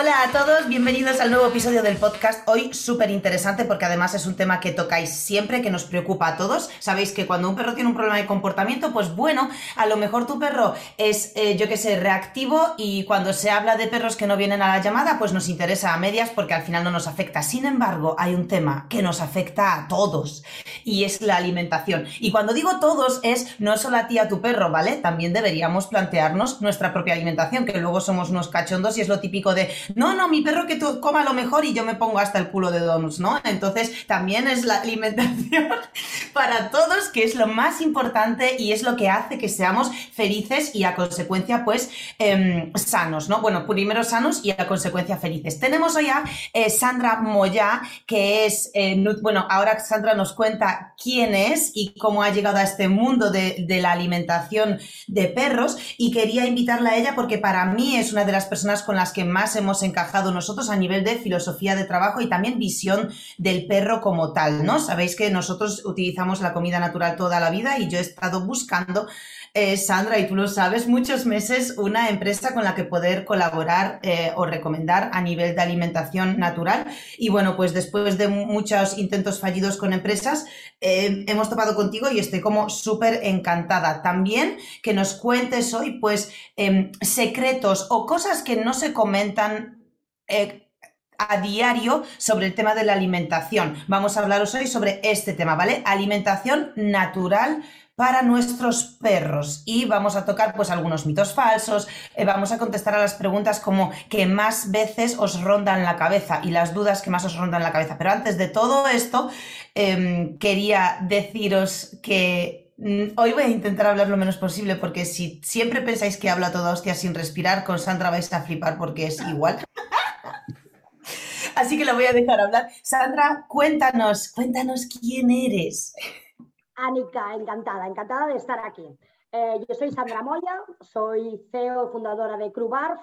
Hola a todos, bienvenidos al nuevo episodio del podcast. Hoy súper interesante porque además es un tema que tocáis siempre, que nos preocupa a todos. Sabéis que cuando un perro tiene un problema de comportamiento, pues bueno, a lo mejor tu perro es, eh, yo que sé, reactivo y cuando se habla de perros que no vienen a la llamada, pues nos interesa a medias porque al final no nos afecta. Sin embargo, hay un tema que nos afecta a todos y es la alimentación. Y cuando digo todos es no solo a ti, a tu perro, ¿vale? También deberíamos plantearnos nuestra propia alimentación, que luego somos unos cachondos y es lo típico de no, no, mi perro que coma lo mejor y yo me pongo hasta el culo de donuts, ¿no? Entonces también es la alimentación para todos, que es lo más importante y es lo que hace que seamos felices y a consecuencia, pues, em, sanos, ¿no? Bueno, primero sanos y a consecuencia felices. Tenemos hoy a eh, Sandra Moya, que es, eh, bueno, ahora Sandra nos cuenta quién es y cómo ha llegado a este mundo de, de la alimentación de perros y quería invitarla a ella porque para mí es una de las personas con las que más hemos encajado nosotros a nivel de filosofía de trabajo y también visión del perro como tal, ¿no? Sabéis que nosotros utilizamos la comida natural toda la vida y yo he estado buscando eh, Sandra, y tú lo sabes, muchos meses una empresa con la que poder colaborar eh, o recomendar a nivel de alimentación natural. Y bueno, pues después de muchos intentos fallidos con empresas, eh, hemos topado contigo y estoy como súper encantada. También que nos cuentes hoy, pues, em, secretos o cosas que no se comentan a diario sobre el tema de la alimentación. Vamos a hablaros hoy sobre este tema, ¿vale? Alimentación natural para nuestros perros y vamos a tocar pues algunos mitos falsos, eh, vamos a contestar a las preguntas como que más veces os rondan la cabeza y las dudas que más os rondan la cabeza. Pero antes de todo esto, em, quería deciros que mm, Hoy voy a intentar hablar lo menos posible porque si siempre pensáis que hablo a toda hostia sin respirar, con Sandra vais a flipar porque es igual. Así que lo voy a dejar hablar. Sandra, cuéntanos, cuéntanos quién eres. Anika, encantada, encantada de estar aquí. Eh, yo soy Sandra Moya, soy CEO fundadora de Crubarf,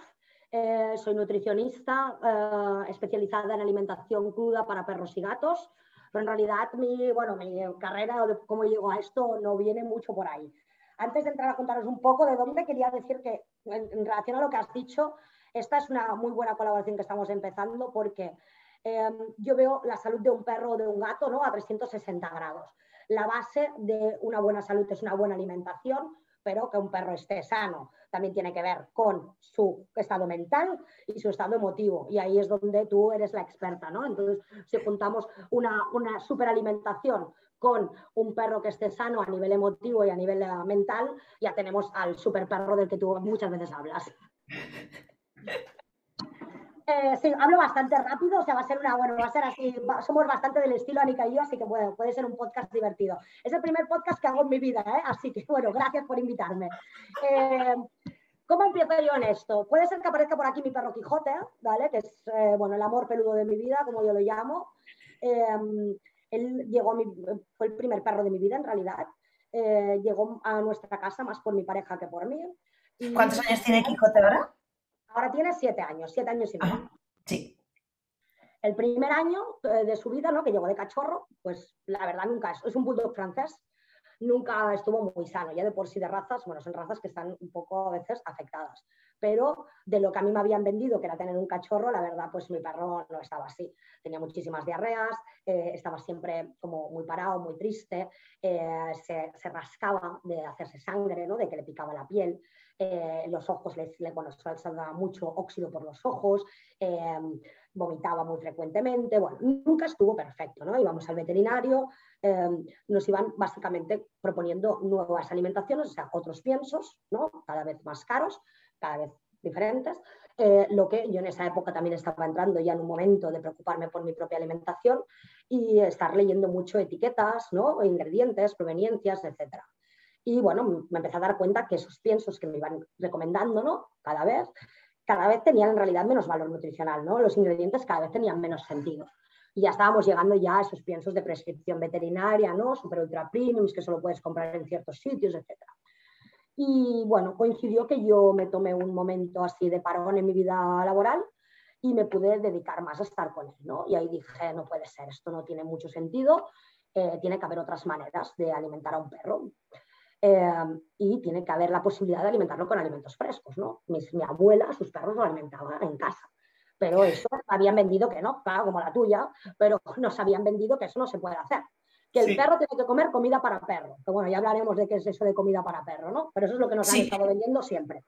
eh, soy nutricionista eh, especializada en alimentación cruda para perros y gatos, pero en realidad mi, bueno, mi carrera o cómo llego a esto no viene mucho por ahí. Antes de entrar a contaros un poco de dónde, quería decir que en, en relación a lo que has dicho, esta es una muy buena colaboración que estamos empezando porque yo veo la salud de un perro o de un gato ¿no? a 360 grados la base de una buena salud es una buena alimentación, pero que un perro esté sano también tiene que ver con su estado mental y su estado emotivo. Y ahí es donde tú eres la experta, ¿no? Entonces, si juntamos una, una superalimentación con un perro que esté sano a nivel emotivo y a nivel mental, ya tenemos al super perro del que tú muchas veces hablas. Eh, sí, hablo bastante rápido, o sea, va a ser una, bueno, va a ser así, somos bastante del estilo Anika y yo, así que bueno, puede ser un podcast divertido. Es el primer podcast que hago en mi vida, ¿eh? así que bueno, gracias por invitarme. Eh, ¿Cómo empiezo yo en esto? Puede ser que aparezca por aquí mi perro Quijote, ¿vale? Que es, bueno, el amor peludo de mi vida, como yo lo llamo. él llegó a mi, fue el primer perro de mi vida, en realidad. llegó a nuestra casa más por mi pareja que por mí. ¿Cuántos años tiene Quijote ahora? Ahora tiene siete años, siete años y medio. Sí. El primer año eh, de su vida, ¿no? que llegó de cachorro, pues la verdad nunca es, es un bulldog francés, nunca estuvo muy sano, ya de por sí de razas, bueno, son razas que están un poco a veces afectadas, pero de lo que a mí me habían vendido, que era tener un cachorro, la verdad, pues mi perro no estaba así, tenía muchísimas diarreas, eh, estaba siempre como muy parado, muy triste, eh, se, se, rascaba de hacerse sangre, ¿no? de que le picaba la piel, eh, los ojos, le, bueno, salga mucho óxido por los ojos, vomitaba muy frecuentemente, bueno, nunca estuvo perfecto, ¿no? Íbamos al veterinario, eh, nos iban básicamente proponiendo nuevas alimentaciones, o sea, otros piensos, ¿no? Cada vez más caros, cada vez diferentes, lo que yo en esa época también estaba entrando ya en un momento de preocuparme por mi propia alimentación y estar leyendo mucho etiquetas, ¿no? ingredientes, proveniencias, etcétera. Y bueno, me empecé a dar cuenta que esos piensos que me iban recomendando, ¿no? Cada vez, cada vez tenían en realidad menos valor nutricional, ¿no? Los ingredientes cada vez tenían menos sentido. Y ya estábamos llegando ya a esos piensos de prescripción veterinaria, ¿no? Super ultra premiums que solo puedes comprar en ciertos sitios, etc. Y bueno, coincidió que yo me tomé un momento así de parón en mi vida laboral y me pude dedicar más a estar con él, ¿no? Y ahí dije, no puede ser, esto no tiene mucho sentido, eh, tiene que haber otras maneras de alimentar a un perro. Em, y tiene que haber la posibilidad de alimentarlo con alimentos frescos. ¿no? Mi, abuela, sus perros lo alimentaba en casa. pero eso habían vendido que no, claro, como la tuya, pero nos habían vendido que eso no se puede hacer. Que el perro tiene que comer comida para perro. Que bueno, ya hablaremos de qué es eso de comida para perro, ¿no? Pero eso es lo que nos han estado vendiendo siempre.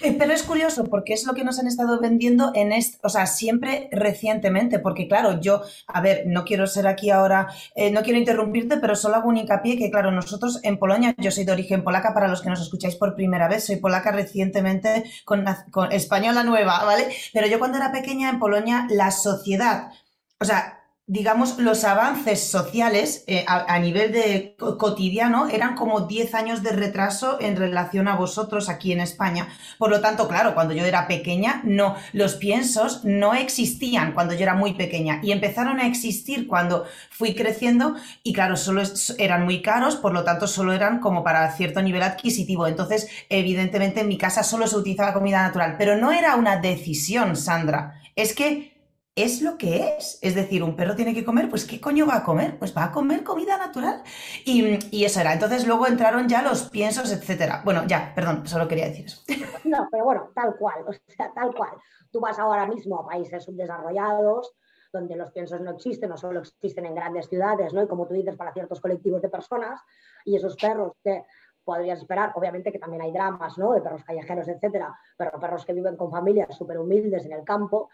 Eh, pero es curioso porque es lo que nos han estado vendiendo en este, o sea, siempre recientemente, porque claro, yo, a ver, no quiero ser aquí ahora, eh, no quiero interrumpirte, pero solo hago un hincapié que claro, nosotros en Polonia, yo soy de origen polaca, para los que nos escucháis por primera vez, soy polaca recientemente con, con española nueva, ¿vale? Pero yo cuando era pequeña en Polonia, la sociedad, o sea, digamos, los avances sociales eh, a, nivel de cotidiano eran como 10 años de retraso en relación a vosotros aquí en España. Por lo tanto, claro, cuando yo era pequeña, no, los piensos no existían cuando yo era muy pequeña y empezaron a existir cuando fui creciendo y claro, solo eran muy caros, por lo tanto, solo eran como para cierto nivel adquisitivo. Entonces, evidentemente, en mi casa solo se utilizaba comida natural, pero no era una decisión, Sandra. Es que es lo que es. Es decir, un perro tiene que comer, pues ¿qué coño va a comer? Pues va a comer comida natural. Y, eso era. Entonces luego entraron ya los piensos, etcétera. Bueno, ya, perdón, solo quería decir eso. No, pero bueno, tal cual, o sea, tal cual. Tú vas ahora mismo a países subdesarrollados, donde los piensos no existen, no solo existen en grandes ciudades, ¿no? Y como tú dices, para ciertos colectivos de personas, y esos perros que podrías esperar, obviamente que también hay dramas, ¿no? De perros callejeros, etcétera, pero perros que viven con familias súper humildes en el campo,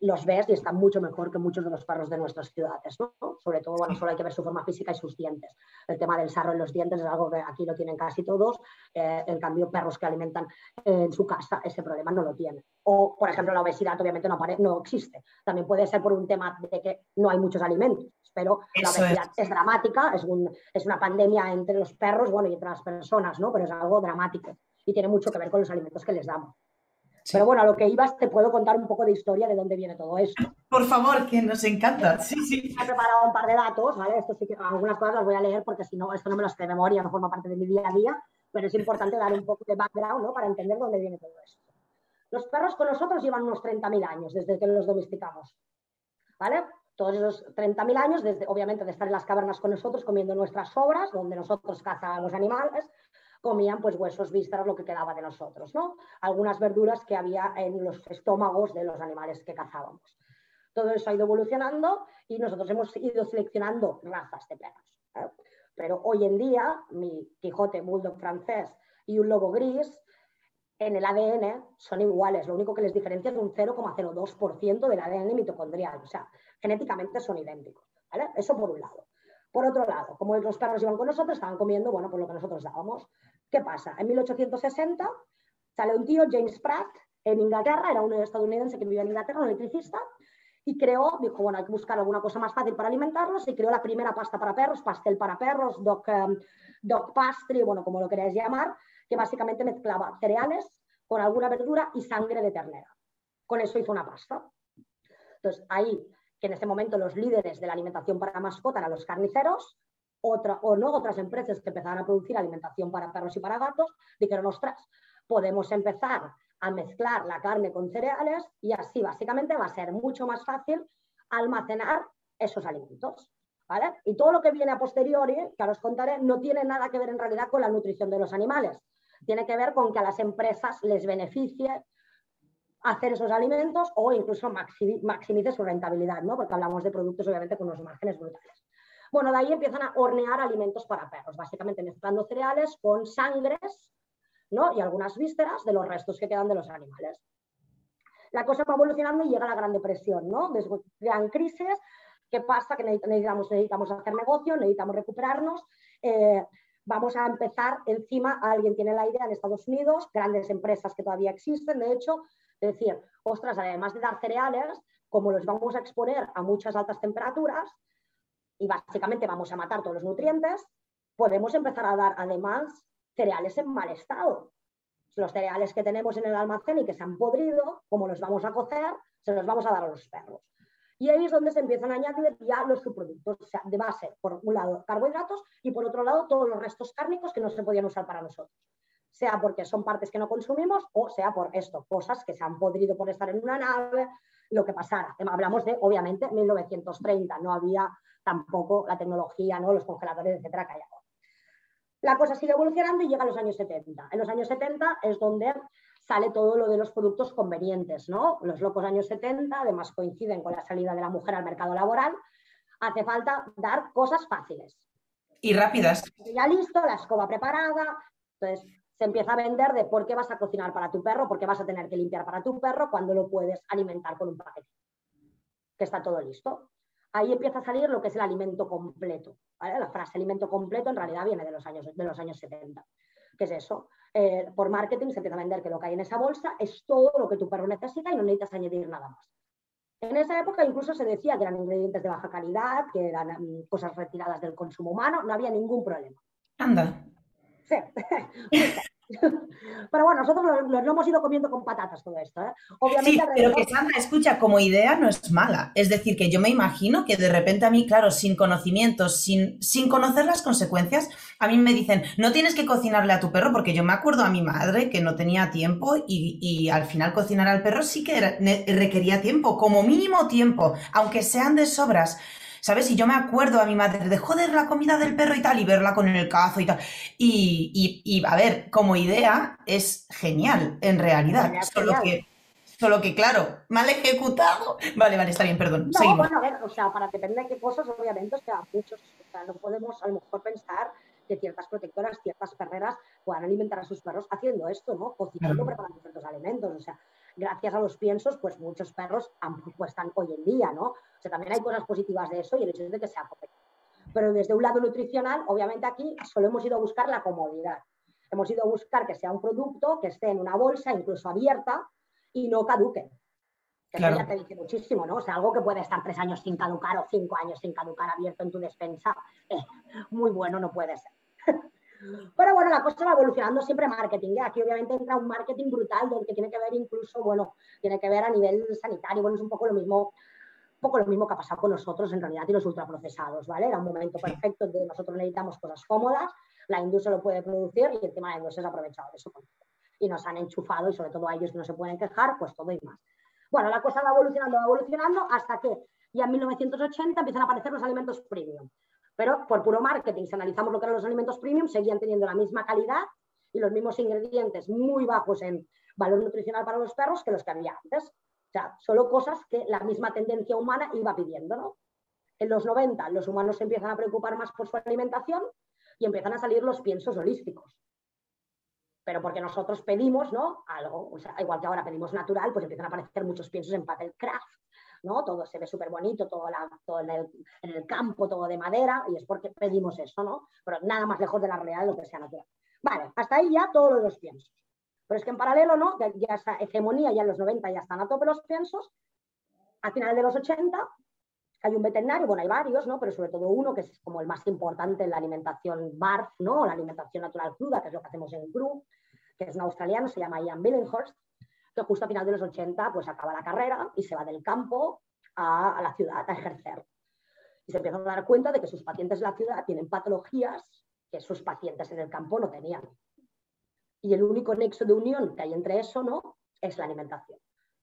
los ves y están mucho mejor que muchos de los perros de nuestras ciudades, ¿no? Sobre todo, bueno, solo hay que ver su forma física y sus dientes. El tema del sarro en los dientes es algo que aquí lo tienen casi todos, eh, en cambio, perros que alimentan en su casa, ese problema no lo tienen. O, por ejemplo, la obesidad obviamente no, no existe. También puede ser por un tema de que no hay muchos alimentos, pero la obesidad es. dramática, es, es una pandemia entre los perros, bueno, y entre las personas, ¿no? Pero es algo dramático y tiene mucho que ver con los alimentos que les damos. Pero bueno, a lo que ibas, te puedo contar un poco de historia de dónde viene todo esto. Por favor, que nos encanta. Sí, sí. He preparado un par de datos, ¿vale? Esto sí que algunas cosas las voy a leer porque si no, esto no me lo sé de memoria, no forma parte de mi día a día, pero es importante dar un poco de background, ¿no? Para entender dónde viene todo esto. Los perros con nosotros llevan unos 30.000 años desde que los domesticamos, ¿vale? Todos esos 30.000 años, desde, obviamente, de estar en las cavernas con nosotros, comiendo nuestras sobras, donde nosotros cazábamos animales, comían pues huesos, vísceras, lo que quedaba de nosotros, ¿no? Algunas verduras que había en los estómagos de los animales que cazábamos. Todo eso ha ido evolucionando y nosotros hemos ido seleccionando razas de perros. ¿eh? Pero hoy en día, mi Quijote Bulldog francés y un lobo gris, en el ADN son iguales. Lo único que les diferencia es un 0,02% del ADN mitocondrial. O sea, genéticamente son idénticos. Eso por un lado. Por otro lado, como los perros iban con nosotros, estaban comiendo, bueno, por lo que nosotros dábamos. ¿Qué pasa? En 1860 sale un tío, James Pratt, en Inglaterra, era un estadounidense que vivía en Inglaterra, un electricista, y creó, dijo, bueno, hay que buscar alguna cosa más fácil para alimentarlos, y creó la primera pasta para perros, pastel para perros, dog, um, dog pastry, bueno, como lo queráis llamar, que básicamente mezclaba cereales con alguna verdura y sangre de ternera. Con eso hizo una pasta. Entonces, ahí, que en ese momento los líderes de la alimentación para mascota eran los carniceros, o no otras empresas que empezaban a producir alimentación para perros y para gatos, dijeron, ostras, podemos empezar a mezclar la carne con cereales y así básicamente va a ser mucho más fácil almacenar esos alimentos. ¿vale? Y todo lo que viene a posteriori, que ahora os contaré, no tiene nada que ver en realidad con la nutrición de los animales. Tiene que ver con que a las empresas les beneficie hacer esos alimentos o incluso maximice su rentabilidad, ¿no? porque hablamos de productos obviamente con unos márgenes brutales. Bueno, de ahí empiezan a hornear alimentos para perros, básicamente mezclando cereales con sangres ¿no? y algunas vísceras de los restos que quedan de los animales. La cosa va evolucionando y llega la Gran Depresión, ¿no? Crean crisis, ¿qué pasa? Que necesitamos, necesitamos hacer negocio, necesitamos recuperarnos. Eh, vamos a empezar encima, alguien tiene la idea en Estados Unidos, grandes empresas que todavía existen, de hecho, es decir, ostras, además de dar cereales, como los vamos a exponer a muchas altas temperaturas, y básicamente vamos a matar todos los nutrientes, podemos empezar a dar además cereales en mal estado. Los cereales que tenemos en el almacén y que se han podrido, como los vamos a cocer, se los vamos a dar a los perros. Y ahí es donde se empiezan a añadir ya los subproductos, de base, por un lado, carbohidratos y por otro lado, todos los restos cárnicos que no se podían usar para nosotros. Sea porque son partes que no consumimos o sea por esto, cosas que se han podrido por estar en una nave, lo que pasara. Hablamos de, obviamente, 1930, no había tampoco la tecnología, ¿no? los congeladores, etcétera, que hay ahora. La cosa sigue evolucionando y llega a los años 70. En los años 70 es donde sale todo lo de los productos convenientes, ¿no? Los locos años 70, además coinciden con la salida de la mujer al mercado laboral, hace falta dar cosas fáciles. Y rápidas. Ya listo, la escoba preparada, entonces se empieza a vender de por qué vas a cocinar para tu perro, por qué vas a tener que limpiar para tu perro cuando lo puedes alimentar con un paquete, que está todo listo. Ahí empieza a salir lo que es el alimento completo. La frase alimento completo en realidad viene de los años, de los años 70. ¿Qué es eso? Eh, por marketing se empieza a vender que lo que hay en esa bolsa es todo lo que tu perro necesita y no necesitas añadir nada más. En esa época incluso se decía que eran ingredientes de baja calidad, que eran mm, cosas retiradas del consumo humano, no había ningún problema. Anda. Sí. Pero bueno, nosotros lo, hemos ido comiendo con patatas todo esto. ¿eh? sí, pero que Sandra, escucha, como idea no es mala. Es decir, que yo me imagino que de repente a mí, claro, sin conocimientos, sin, sin conocer las consecuencias, a mí me dicen, no tienes que cocinarle a tu perro, porque yo me acuerdo a mi madre que no tenía tiempo y, y al final cocinar al perro sí que requería tiempo, como mínimo tiempo, aunque sean de sobras. ¿Sabes? Y yo me acuerdo a mi madre de joder la comida del perro y tal, y verla con el cazo y tal. Y, a ver, como idea es genial, en realidad. solo que. Solo que, claro, mal ejecutado. Vale, vale, está bien, perdón. No, bueno, a ver, o sea, para depender de qué cosas, obviamente, o sea, muchos, o sea, no podemos a lo mejor pensar que ciertas protectoras, ciertas perreras puedan alimentar a sus perros haciendo esto, ¿no? Cocinando, preparando ciertos alimentos. O sea, gracias a los piensos, pues muchos perros están hoy en día, ¿no? O sea, también hay cosas positivas de eso y el hecho de que sea correcto. Pero desde un lado nutricional, obviamente aquí solo hemos ido a buscar la comodidad. Hemos ido a buscar que sea un producto que esté en una bolsa, incluso abierta, y no caduque. Que claro. ya te dice muchísimo, ¿no? O sea, algo que puede estar tres años sin caducar o cinco años sin caducar abierto en tu despensa, eh, muy bueno no puede ser. Pero bueno, la cosa va evolucionando siempre marketing. Aquí obviamente entra un marketing brutal que tiene que ver incluso, bueno, tiene que ver a nivel sanitario. Bueno, es un poco lo mismo, poco lo mismo que ha pasado con nosotros en realidad y los ultraprocesados, ¿vale? Era un momento perfecto de nosotros necesitamos cosas cómodas, la industria lo puede producir y el tema de la industria se ha aprovechado de eso. Y nos han enchufado y sobre todo a ellos no se pueden quejar, pues todo y más. Bueno, la cosa va evolucionando, va evolucionando hasta que ya en 1980 empiezan a aparecer los alimentos premium. Pero por puro marketing, si analizamos lo que eran los alimentos premium, seguían teniendo la misma calidad y los mismos ingredientes muy bajos en valor nutricional para los perros que los que había antes. O sea, solo cosas que la misma tendencia humana iba pidiendo, ¿no? En los 90 los humanos se empiezan a preocupar más por su alimentación y empiezan a salir los piensos holísticos. Pero porque nosotros pedimos, ¿no? Algo, o sea, igual que ahora pedimos natural, pues empiezan a aparecer muchos piensos en papel craft, ¿no? Todo se ve súper bonito, todo, en, el, campo, todo de madera, y es porque pedimos eso, ¿no? Pero nada más lejos de la realidad de lo que sea natural. Vale, hasta ahí ya todos los piensos. Pero es que en paralelo, ¿no? Ya, esa hegemonía, ya en los 90 ya están a tope los piensos. A final de los 80 hay un veterinario, bueno, hay varios, ¿no? Pero sobre todo uno que es como el más importante en la alimentación BARF, ¿no? La alimentación natural cruda, que es lo que hacemos en CRU, que es un australiano, se llama Ian Billinghurst, que justo a final de los 80 pues acaba la carrera y se va del campo a, la ciudad a ejercer. Y se empieza a dar cuenta de que sus pacientes en la ciudad tienen patologías que sus pacientes en el campo no tenían. Y el único nexo de unión que hay entre eso ¿no? es la alimentación.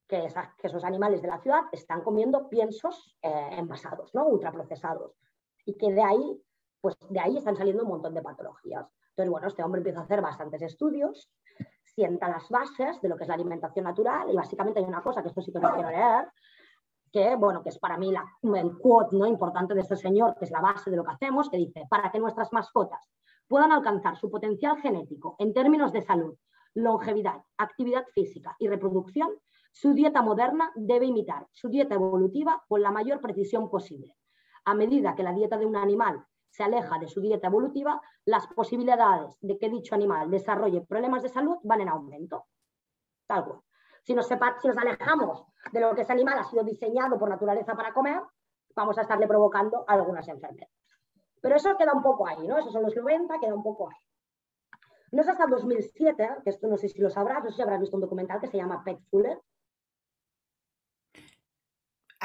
Que, que esos animales de la ciudad están comiendo piensos eh, envasados, ¿no? ultraprocesados. Y que de ahí, pues de ahí están saliendo un montón de patologías. Entonces, bueno, este hombre empieza a hacer bastantes estudios sienta las bases de lo que es la alimentación natural y básicamente hay una cosa que esto sí que no quiero leer, que, bueno, que es para mí la, el quote ¿no? importante de este señor, que es la base de lo que hacemos, que dice, para que nuestras mascotas puedan alcanzar su potencial genético en términos de salud, longevidad, actividad física y reproducción, su dieta moderna debe imitar su dieta evolutiva con la mayor precisión posible. A medida que la dieta de un animal se aleja de su dieta evolutiva, las posibilidades de que dicho animal desarrolle problemas de salud van en aumento. Tal cual. Si nos, si nos alejamos de lo que ese animal ha sido diseñado por naturaleza para comer, vamos a estarle provocando algunas enfermedades. Pero eso queda un poco ahí, ¿no? Esos son los 90, queda un poco ahí. No es hasta el 2007, que esto no sé si lo sabrás, no sé si habrás visto un documental que se llama Pet Fuller,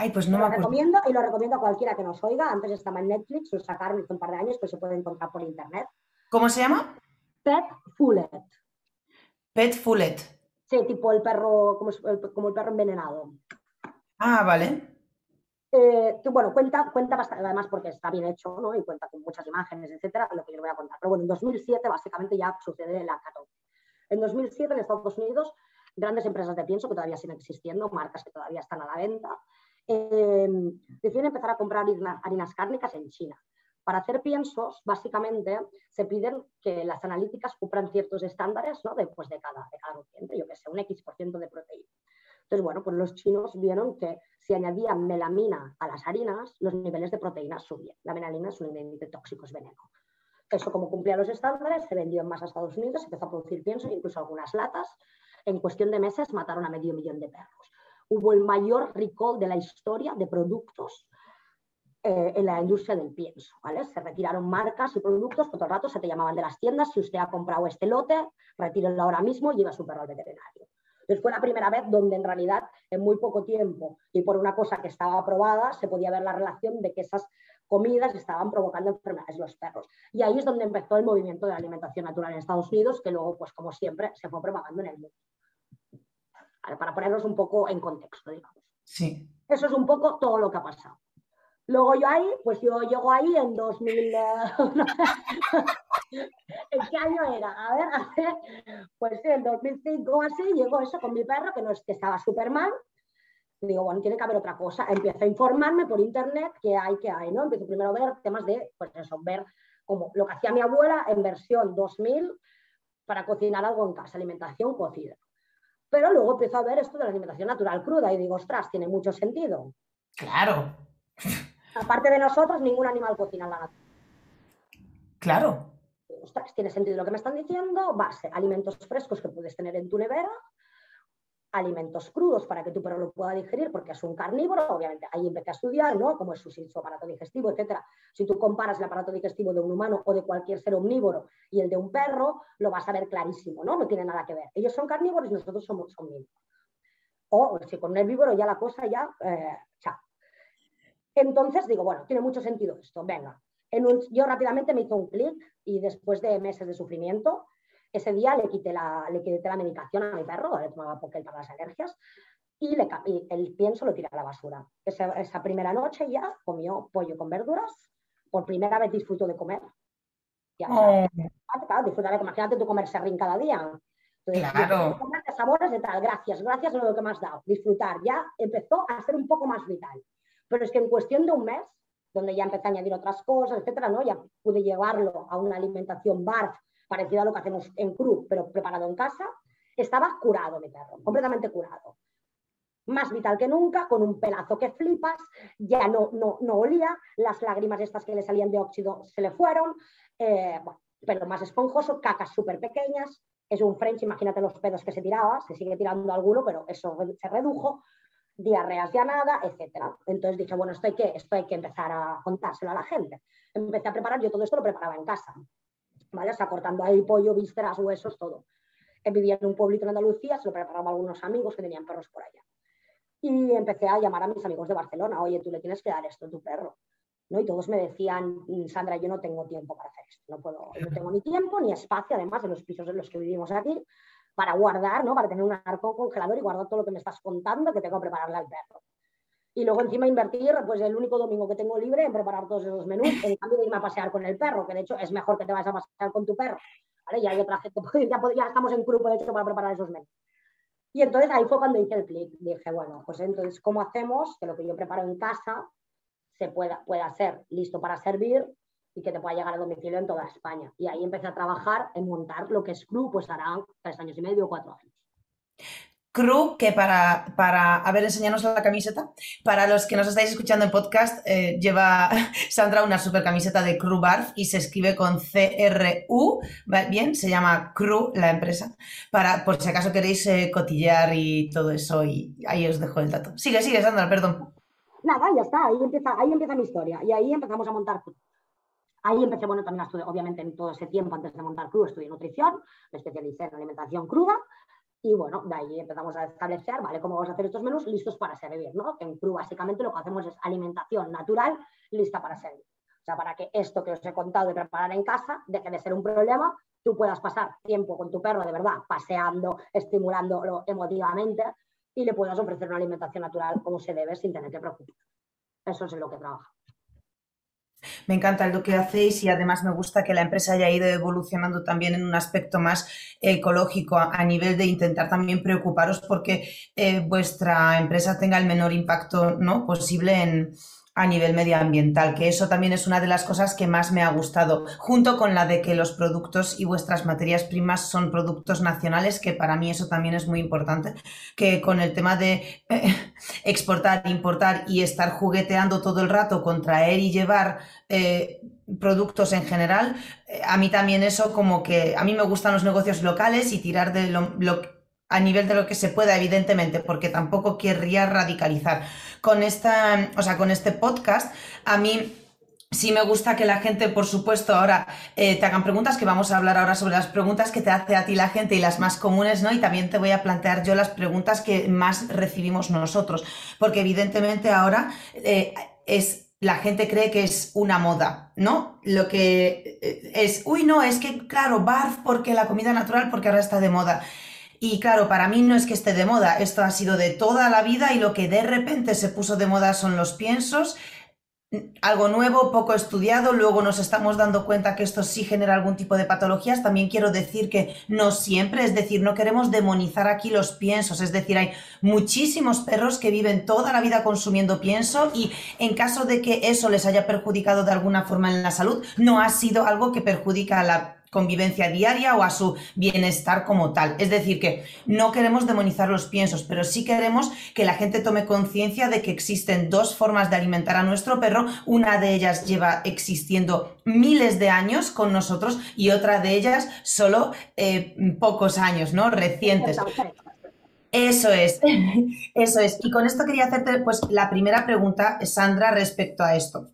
Ay, pues no lo recomiendo y lo recomiendo a cualquiera que nos oiga. Antes estaba en Netflix, lo sacaron hace un par de años, pues se puede encontrar por internet. ¿Cómo se llama? Pet Fullet. Pet Fullet. Sí, tipo el perro, como el, perro envenenado. Ah, vale. Eh, bueno, cuenta, cuenta bastante, además porque está bien hecho, ¿no? Y cuenta con muchas imágenes, etcétera, lo que yo voy a contar. Pero bueno, en 2007 básicamente ya sucede la catástrofe. En 2007 en Estados Unidos grandes empresas de pienso que todavía siguen existiendo, marcas que todavía están a la venta, eh, deciden empezar a comprar harinas cárnicas en China. Para hacer piensos, básicamente, se piden que las analíticas cumplan ciertos estándares ¿no? Después de cada, de cada nutriente, yo que sé, un X% de proteína. Entonces, bueno, pues los chinos vieron que si añadían melamina a las harinas, los niveles de proteínas subían. La melamina es un ingrediente tóxico, es veneno. Eso, como cumplía los estándares, se vendió en más a Estados Unidos, se empezó a producir pienso, incluso algunas latas. En cuestión de meses mataron a medio millón de perros. Hubo el mayor recall de la historia de productos eh, en la industria del pienso. ¿vale? Se retiraron marcas y productos, por todo el rato se te llamaban de las tiendas, si usted ha comprado este lote, retírenlo ahora mismo y lleva su perro al veterinario. Entonces fue la primera vez donde en realidad en muy poco tiempo y por una cosa que estaba aprobada se podía ver la relación de que esas comidas estaban provocando enfermedades en los perros. Y ahí es donde empezó el movimiento de la alimentación natural en Estados Unidos, que luego, pues como siempre, se fue propagando en el mundo. Para ponernos un poco en contexto, digamos. Sí. Eso es un poco todo lo que ha pasado. Luego yo ahí, pues yo llego ahí en 2000, eh, ¿en qué año era? A ver, a pues en 2005 o así, llegó eso con mi perro, que no es que estaba súper mal, digo, bueno, tiene que haber otra cosa. Empiezo a informarme por internet qué hay, qué hay, ¿no? Empiezo primero a ver temas de, pues eso, ver como lo que hacía mi abuela en versión 2000 para cocinar algo en casa, alimentación cocida. Pero luego empiezo a ver esto de la alimentación natural cruda y digo, ostras, tiene mucho sentido. Claro. Aparte de nosotros, ningún animal cocina en la naturaleza. Claro. Ostras, tiene sentido lo que me están diciendo, base, alimentos frescos que puedes tener en tu nevera, alimentos crudos para que tu perro lo pueda digerir, porque es un carnívoro, obviamente ahí empecé a estudiar, ¿no? Cómo es su, aparato digestivo, etcétera. Si tú comparas el aparato digestivo de un humano o de cualquier ser omnívoro y el de un perro, lo vas a ver clarísimo, ¿no? No tiene nada que ver. Ellos son carnívoros y nosotros somos omnívoros. O si con un herbívoro ya la cosa ya, eh, Entonces digo, bueno, tiene mucho sentido esto, venga. En yo rápidamente me hizo un clic y después de meses de sufrimiento, ese día le quité la, le quité la medicación a mi perro, le tomaba porque para las alergias, y, le, el pienso lo tiré a la basura. Esa, primera noche ya comió pollo con verduras, por primera vez disfrutó de comer. Ya, oh. claro, disfrutar de comer. Imagínate tú comer serrín cada día. Entonces, claro. De sabores de tal, gracias, gracias a lo que me has dado. Disfrutar, ya empezó a ser un poco más vital. Pero es que en cuestión de un mes, donde ya empecé a añadir otras cosas, etcétera, ¿no? Ya pude llevarlo a una alimentación BARF parecido a lo que hacemos en cru, pero preparado en casa, estaba curado mi perro, completamente curado. Más vital que nunca, con un pelazo que flipas, ya no, no, no olía, las lágrimas estas que le salían de óxido se le fueron, eh, pero más esponjoso, cacas súper pequeñas, es un French, imagínate los pedos que se tiraba, se sigue tirando alguno, pero eso se redujo, diarreas ya nada, etc. Entonces dije, bueno, esto hay, que, esto hay que empezar a contárselo a la gente. Empecé a preparar, yo todo esto lo preparaba en casa. ¿Vale? O sea, cortando ahí pollo, vísceras, huesos, todo. Vivía en un pueblito en Andalucía, se lo preparaba algunos amigos que tenían perros por allá. Y empecé a llamar a mis amigos de Barcelona, oye, tú le tienes que dar esto a tu perro. ¿no? Y todos me decían, Sandra, yo no tengo tiempo para hacer esto, no, puedo, no tengo ni tiempo ni espacio, además, en los pisos en los que vivimos aquí, para guardar, ¿no? para tener un arco congelador y guardar todo lo que me estás contando que tengo que prepararle al perro y luego encima invertir pues el único domingo que tengo libre en preparar todos esos menús, en cambio de irme a pasear con el perro, que de hecho es mejor que te vayas a pasear con tu perro, ¿vale? Ya hay otra gente, ya, ya estamos en grupo de hecho para preparar esos menús. Y entonces ahí fue cuando hice el clic, dije, bueno, pues entonces, ¿cómo hacemos que lo que yo preparo en casa se pueda, pueda ser listo para servir y que te pueda llegar a domicilio en toda España? Y ahí empecé a trabajar en montar lo que es Cru, pues hará tres años y medio cuatro años. Crew, que para, para, a ver, enseñarnos la camiseta. Para los que nos estáis escuchando en podcast, eh, lleva Sandra una super camiseta de Crew Barf y se escribe con C-R-U, bien, se llama Crew la empresa, para, por si acaso queréis eh, cotillear y todo eso, y ahí os dejo el dato. Sigue, sigue, Sandra, perdón. Nada, ya está, ahí empieza, ahí empieza mi historia, y ahí empezamos a montar. Ahí empecé, bueno, también a estudiar, obviamente en todo ese tiempo antes de montar Crew, estudié nutrición, me especialicé en alimentación cruda, y bueno, de ahí empezamos a establecer, ¿vale? ¿Cómo vamos a hacer estos menús listos para servir, ¿no? En Cru básicamente lo que hacemos es alimentación natural lista para servir. O sea, para que esto que os he contado de preparar en casa deje de ser un problema, tú puedas pasar tiempo con tu perro de verdad, paseando, estimulándolo emotivamente y le puedas ofrecer una alimentación natural como se debe sin tener que preocupar. Eso es en lo que trabaja. Me encanta lo que hacéis y además me gusta que la empresa haya ido evolucionando también en un aspecto más ecológico a, nivel de intentar también preocuparos porque eh, vuestra empresa tenga el menor impacto ¿no? posible en, a nivel medioambiental, que eso también es una de las cosas que más me ha gustado, junto con la de que los productos y vuestras materias primas son productos nacionales, que para mí eso también es muy importante, que con el tema de eh, exportar, importar y estar jugueteando todo el rato con traer y llevar eh, productos en general, eh, a mí también eso como que a mí me gustan los negocios locales y tirar de lo, lo a nivel de lo que se pueda, evidentemente, porque tampoco querría radicalizar. Con esta, o sea, con este podcast, a mí sí me gusta que la gente, por supuesto, ahora eh, te hagan preguntas, que vamos a hablar ahora sobre las preguntas que te hace a ti la gente y las más comunes, ¿no? Y también te voy a plantear yo las preguntas que más recibimos nosotros, porque evidentemente ahora eh, es la gente cree que es una moda, ¿no? Lo que eh, es, uy, no, es que, claro, barf porque la comida natural, porque ahora está de moda. Y claro, para mí no es que esté de moda, esto ha sido de toda la vida y lo que de repente se puso de moda son los piensos, algo nuevo, poco estudiado, luego nos estamos dando cuenta que esto sí genera algún tipo de patologías. También quiero decir que no siempre, es decir, no queremos demonizar aquí los piensos, es decir, hay muchísimos perros que viven toda la vida consumiendo pienso y en caso de que eso les haya perjudicado de alguna forma en la salud, no ha sido algo que perjudica a la convivencia diaria o a su bienestar como tal. Es decir, que no queremos demonizar los piensos, pero sí queremos que la gente tome conciencia de que existen dos formas de alimentar a nuestro perro. Una de ellas lleva existiendo miles de años con nosotros y otra de ellas solo eh, pocos años, ¿no? Recientes. Eso es, eso es. Y con esto quería hacerte pues la primera pregunta, Sandra, respecto a esto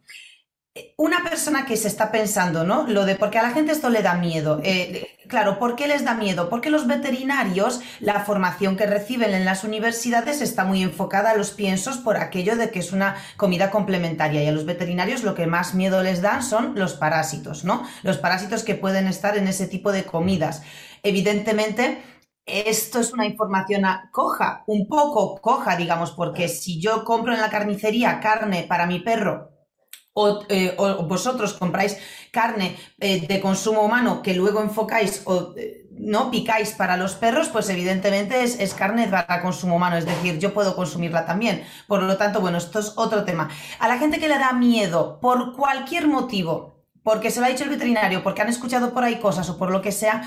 una persona que se está pensando, ¿no? Lo de porque a la gente esto le da miedo. Eh, claro, ¿por qué les da miedo? Porque los veterinarios, la formación que reciben en las universidades está muy enfocada a los piensos por aquello de que es una comida complementaria. Y a los veterinarios lo que más miedo les dan son los parásitos, ¿no? Los parásitos que pueden estar en ese tipo de comidas. Evidentemente, esto es una información coja, un poco coja, digamos, porque si yo compro en la carnicería carne para mi perro eh, o, vosotros compráis carne eh, de consumo humano que luego enfocáis o eh, no picáis para los perros, pues evidentemente es, es, carne para consumo humano, es decir, yo puedo consumirla también. Por lo tanto, bueno, esto es otro tema. A la gente que le da miedo por cualquier motivo, porque se lo ha dicho el veterinario, porque han escuchado por ahí cosas o por lo que sea,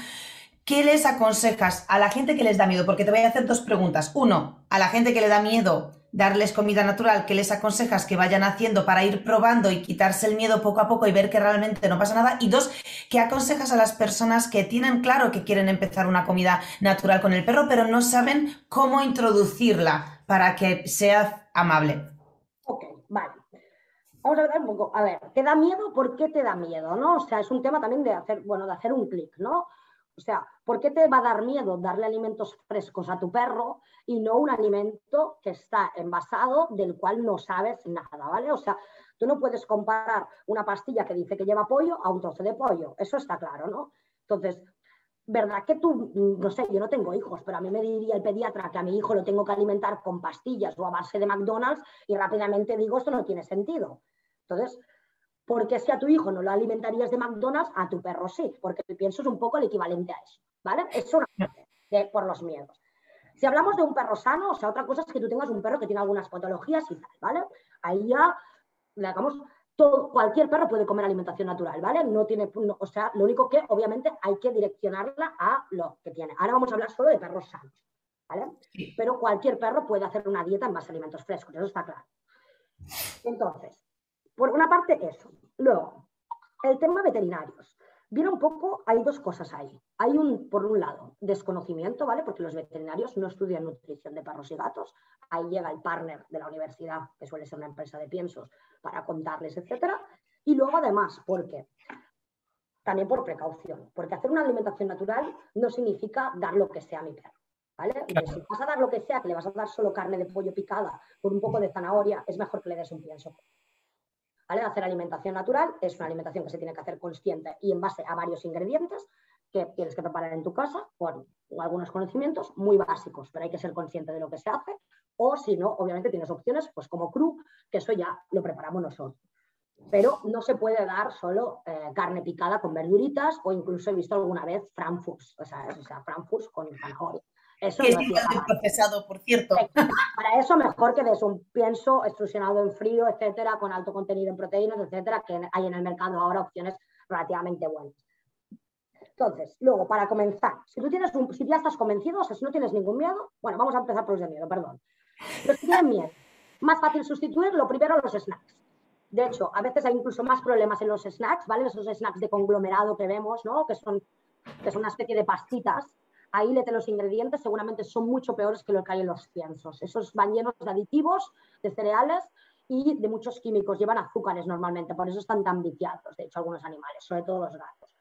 ¿qué les aconsejas a la gente que les da miedo? Porque te voy a hacer dos preguntas. Uno, a la gente que le da miedo darles comida natural, ¿qué les aconsejas que vayan haciendo para ir probando y quitarse el miedo poco a poco y ver que realmente no pasa nada? Y dos, ¿qué aconsejas a las personas que tienen claro que quieren empezar una comida natural con el perro, pero no saben cómo introducirla para que sea amable? Ok, vale. Vamos a ver un poco. A ver, ¿te da miedo? ¿Por qué te da miedo? ¿No? O sea, es un tema también de hacer, bueno, de hacer un clic, ¿no? O sea, ¿por qué te va a dar miedo darle alimentos frescos a tu perro y no un alimento que está envasado del cual no sabes nada, ¿vale? O sea, tú no puedes comparar una pastilla que dice que lleva pollo a un trozo de pollo, eso está claro, ¿no? Entonces, ¿verdad que tú, no sé, yo no tengo hijos, pero a mí me diría el pediatra que a mi hijo lo tengo que alimentar con pastillas o a base de McDonald's y rápidamente digo, esto no tiene sentido. Entonces, porque si a tu hijo no lo alimentarías de McDonald's, a tu perro sí, porque el pienso es un poco el equivalente a eso, ¿vale? Es una de, por los miedos. Si hablamos de un perro sano, o sea, otra cosa es que tú tengas un perro que tiene algunas patologías y tal, ¿vale? Ahí ya, digamos, todo, cualquier perro puede comer alimentación natural, ¿vale? No tiene, o sea, lo único que obviamente hay que direccionarla a lo que tiene. Ahora vamos a hablar solo de perros sanos, ¿vale? Pero cualquier perro puede hacer una dieta en base a alimentos frescos, eso está claro. Entonces, por una parte, eso. Luego, el tema veterinarios. Viene un poco, hay dos cosas ahí. Hay un, por un lado, desconocimiento, ¿vale? Porque los veterinarios no estudian nutrición de perros y gatos. Ahí llega el partner de la universidad, que suele ser una empresa de piensos, para contarles, etcétera. Y luego, además, ¿por qué? También por precaución, porque hacer una alimentación natural no significa dar lo que sea a mi perro. ¿Vale? Si vas a dar lo que sea, que le vas a dar solo carne de pollo picada con un poco de zanahoria, es mejor que le des un pienso Hacer alimentación natural es una alimentación que se tiene que hacer consciente y en base a varios ingredientes que tienes que preparar en tu casa con algunos conocimientos muy básicos, pero hay que ser consciente de lo que se hace. O si no, obviamente tienes opciones, pues como cru, que eso ya lo preparamos nosotros. pero no se puede dar solo eh, carne picada con verduritas o incluso he visto alguna vez frankfurts, o sea, o sea con zanahoria. Eso es procesado, por cierto. Para eso mejor que des un pienso extrusionado en frío, etcétera, con alto contenido en proteínas, etcétera, que hay en el mercado ahora opciones relativamente buenas. Entonces, luego, para comenzar, si tú tienes un, si ya estás convencido, o sea, si no tienes ningún miedo, bueno, vamos a empezar por los de miedo, perdón. Los que tienen miedo, más fácil sustituir, lo primero, los snacks. De hecho, a veces hay incluso más problemas en los snacks, ¿vale? Esos snacks de conglomerado que vemos, ¿no? Que son, que son una especie de pastitas. Ahí lete los ingredientes, seguramente son mucho peores que lo que hay en los piensos. Esos van llenos de aditivos, de cereales y de muchos químicos. Llevan azúcares normalmente, por eso están tan viciados, de hecho, algunos animales, sobre todo los gatos.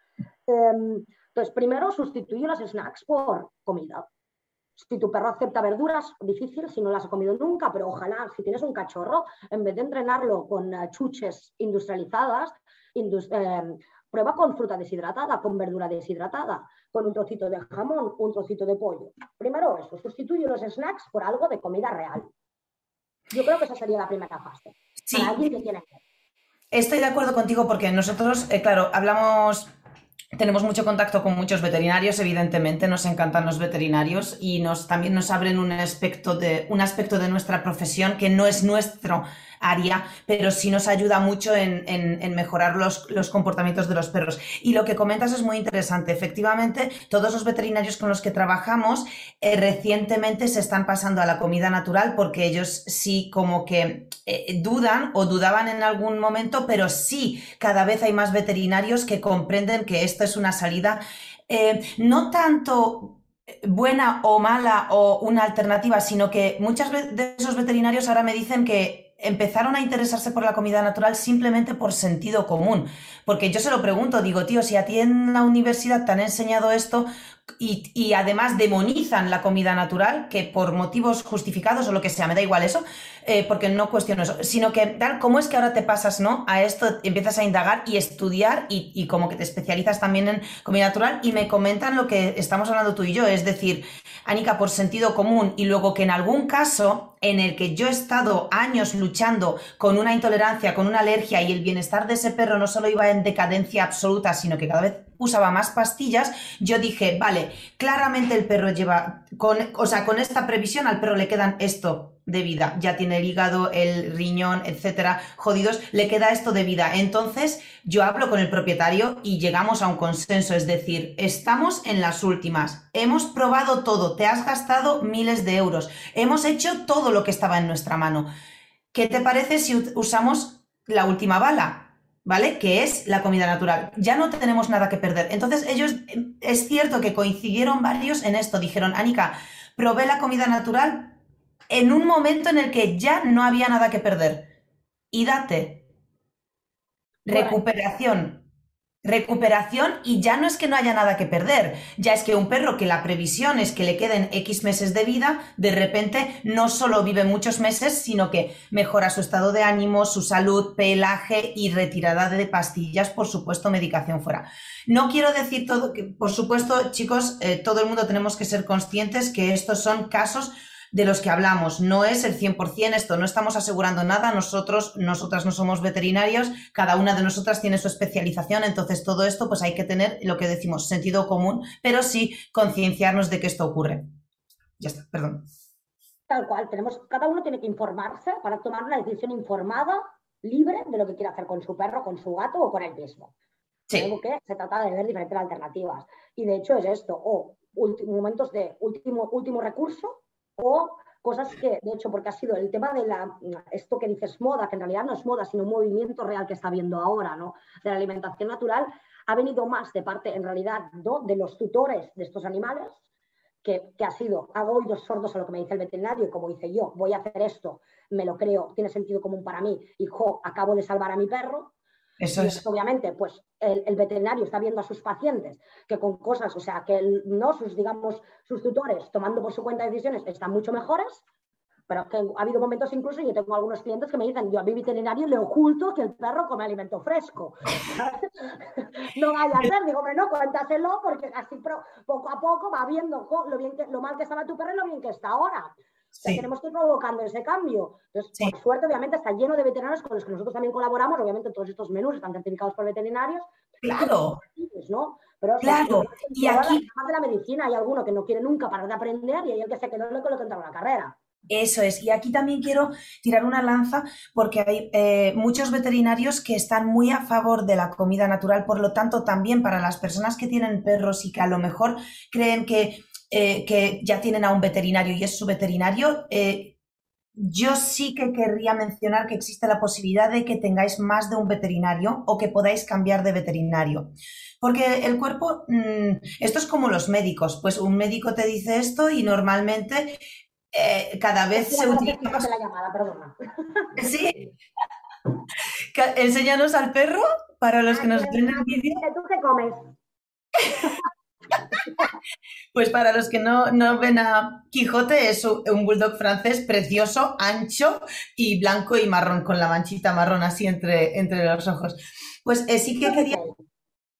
Em, entonces, primero sustituye los snacks por comida. Si tu perro acepta verduras, difícil si no las ha comido nunca, pero ojalá, si tienes un cachorro, en vez de entrenarlo con eh, chuches industrializadas, em, prueba con fruta deshidratada, con verdura deshidratada, con un trocito de jamón, un trocito de pollo. Primero eso, sustituye los snacks por algo de comida real. Yo creo que esa sería la primera fase. Sí. Estoy de acuerdo contigo porque nosotros, eh, claro, hablamos tenemos mucho contacto con muchos veterinarios, evidentemente, nos encantan los veterinarios y nos, también nos abren un aspecto, de, un aspecto de nuestra profesión que no es nuestro área, pero sí nos ayuda mucho en, mejorar los, comportamientos de los perros. Y lo que comentas es muy interesante. Efectivamente, todos los veterinarios con los que trabajamos eh, recientemente se están pasando a la comida natural porque ellos sí como que eh, dudan o dudaban en algún momento, pero sí cada vez hay más veterinarios que comprenden que esto es una salida eh, no tanto buena o mala o una alternativa, sino que muchas de esos veterinarios ahora me dicen que empezaron a interesarse por la comida natural simplemente por sentido común. Porque yo se lo pregunto, digo, tío, si a ti en la universidad te han enseñado esto y, además demonizan la comida natural, que por motivos justificados o lo que sea, me da igual eso, eh, porque no cuestiono eso, sino que tal, ¿cómo es que ahora te pasas, no? A esto empiezas a indagar y estudiar y, y como que te especializas también en comida natural y me comentan lo que estamos hablando tú y yo, es decir, Anika, por sentido común y luego que en algún caso en el que yo he estado años luchando con una intolerancia, con una alergia y el bienestar de ese perro no solo iba en decadencia absoluta, sino que cada vez usaba más pastillas, yo dije, vale, claramente el perro lleva, con, o sea, con esta previsión al perro le quedan esto de vida, ya tiene el hígado, el riñón, etcétera, jodidos, le queda esto de vida. Entonces, yo hablo con el propietario y llegamos a un consenso, es decir, estamos en las últimas, hemos probado todo, te has gastado miles de euros, hemos hecho todo lo que estaba en nuestra mano. ¿Qué te parece si usamos la última bala? ¿Vale? Que es la comida natural. Ya no tenemos nada que perder. Entonces ellos, es cierto que coincidieron varios en esto. Dijeron, Anika, probé la comida natural en un momento en el que ya no había nada que perder. Y date. Recuperación recuperación y ya no es que no haya nada que perder, ya es que un perro que la previsión es que le queden X meses de vida, de repente no solo vive muchos meses, sino que mejora su estado de ánimo, su salud, pelaje y retirada de pastillas, por supuesto, medicación fuera. No quiero decir todo, que por supuesto, chicos, eh, todo el mundo tenemos que ser conscientes que estos son casos de los que hablamos. No es el 100% esto, no estamos asegurando nada. Nosotros, nosotras no somos veterinarios, cada una de nosotras tiene su especialización, entonces todo esto pues hay que tener lo que decimos, sentido común, pero sí concienciarnos de que esto ocurre. Ya está, perdón. Tal cual, tenemos, cada uno tiene que informarse para tomar una decisión informada, libre de lo que quiere hacer con su perro, con su gato o con él mismo. Sí. que se trata de ver diferentes alternativas. Y de hecho es esto, o momentos de último, último recurso, o cosas que, de hecho, porque ha sido el tema de la, esto que dices moda, que en realidad no es moda, sino un movimiento real que está viendo ahora, ¿no? De la alimentación natural, ha venido más de parte, en realidad, ¿no? de los tutores de estos animales, que, ha sido, hago oídos sordos a lo que me dice el veterinario, como dice yo, voy a hacer esto, me lo creo, tiene sentido común para mí, y jo, acabo de salvar a mi perro, eso es. Obviamente, pues el, veterinario está viendo a sus pacientes que con cosas, o sea, que no sus, digamos, sus tutores tomando por su cuenta decisiones están mucho mejores, pero que ha habido momentos incluso, yo tengo algunos clientes que me dicen, yo a mi veterinario le oculto que el perro come alimento fresco. no vaya a ser, digo, hombre, no, cuéntaselo porque así poco a poco va viendo lo, bien que, lo mal que estaba tu perro y lo bien que está ahora. Tenemos que ir provocando ese cambio. Entonces, por suerte, obviamente, está lleno de veterinarios con los que nosotros también colaboramos. Obviamente, todos estos menús están certificados por veterinarios. Claro. ¿no? Pero claro. y aquí... de la medicina hay alguno que no quiere nunca parar de aprender y hay el que se quedó con lo que entró en la carrera. Eso es. Y aquí también quiero tirar una lanza porque hay eh, muchos veterinarios que están muy a favor de la comida natural. Por lo tanto, también para las personas que tienen perros y que a lo mejor creen que, eh, que ya tienen a un veterinario y es su veterinario, eh, yo sí que querría mencionar que existe la posibilidad de que tengáis más de un veterinario o que podáis cambiar de veterinario. Porque el cuerpo, mm, esto es como los médicos, pues un médico te dice esto y normalmente eh, cada vez se utiliza más... la llamada, perdona. Sí. Enséñanos al perro para los que nos ven en vídeo. ¿Tú qué comes? Pues para los que no, no, ven a Quijote, es un bulldog francés precioso, ancho y blanco y marrón, con la manchita marrón así entre, entre los ojos. Pues eh, sí que quería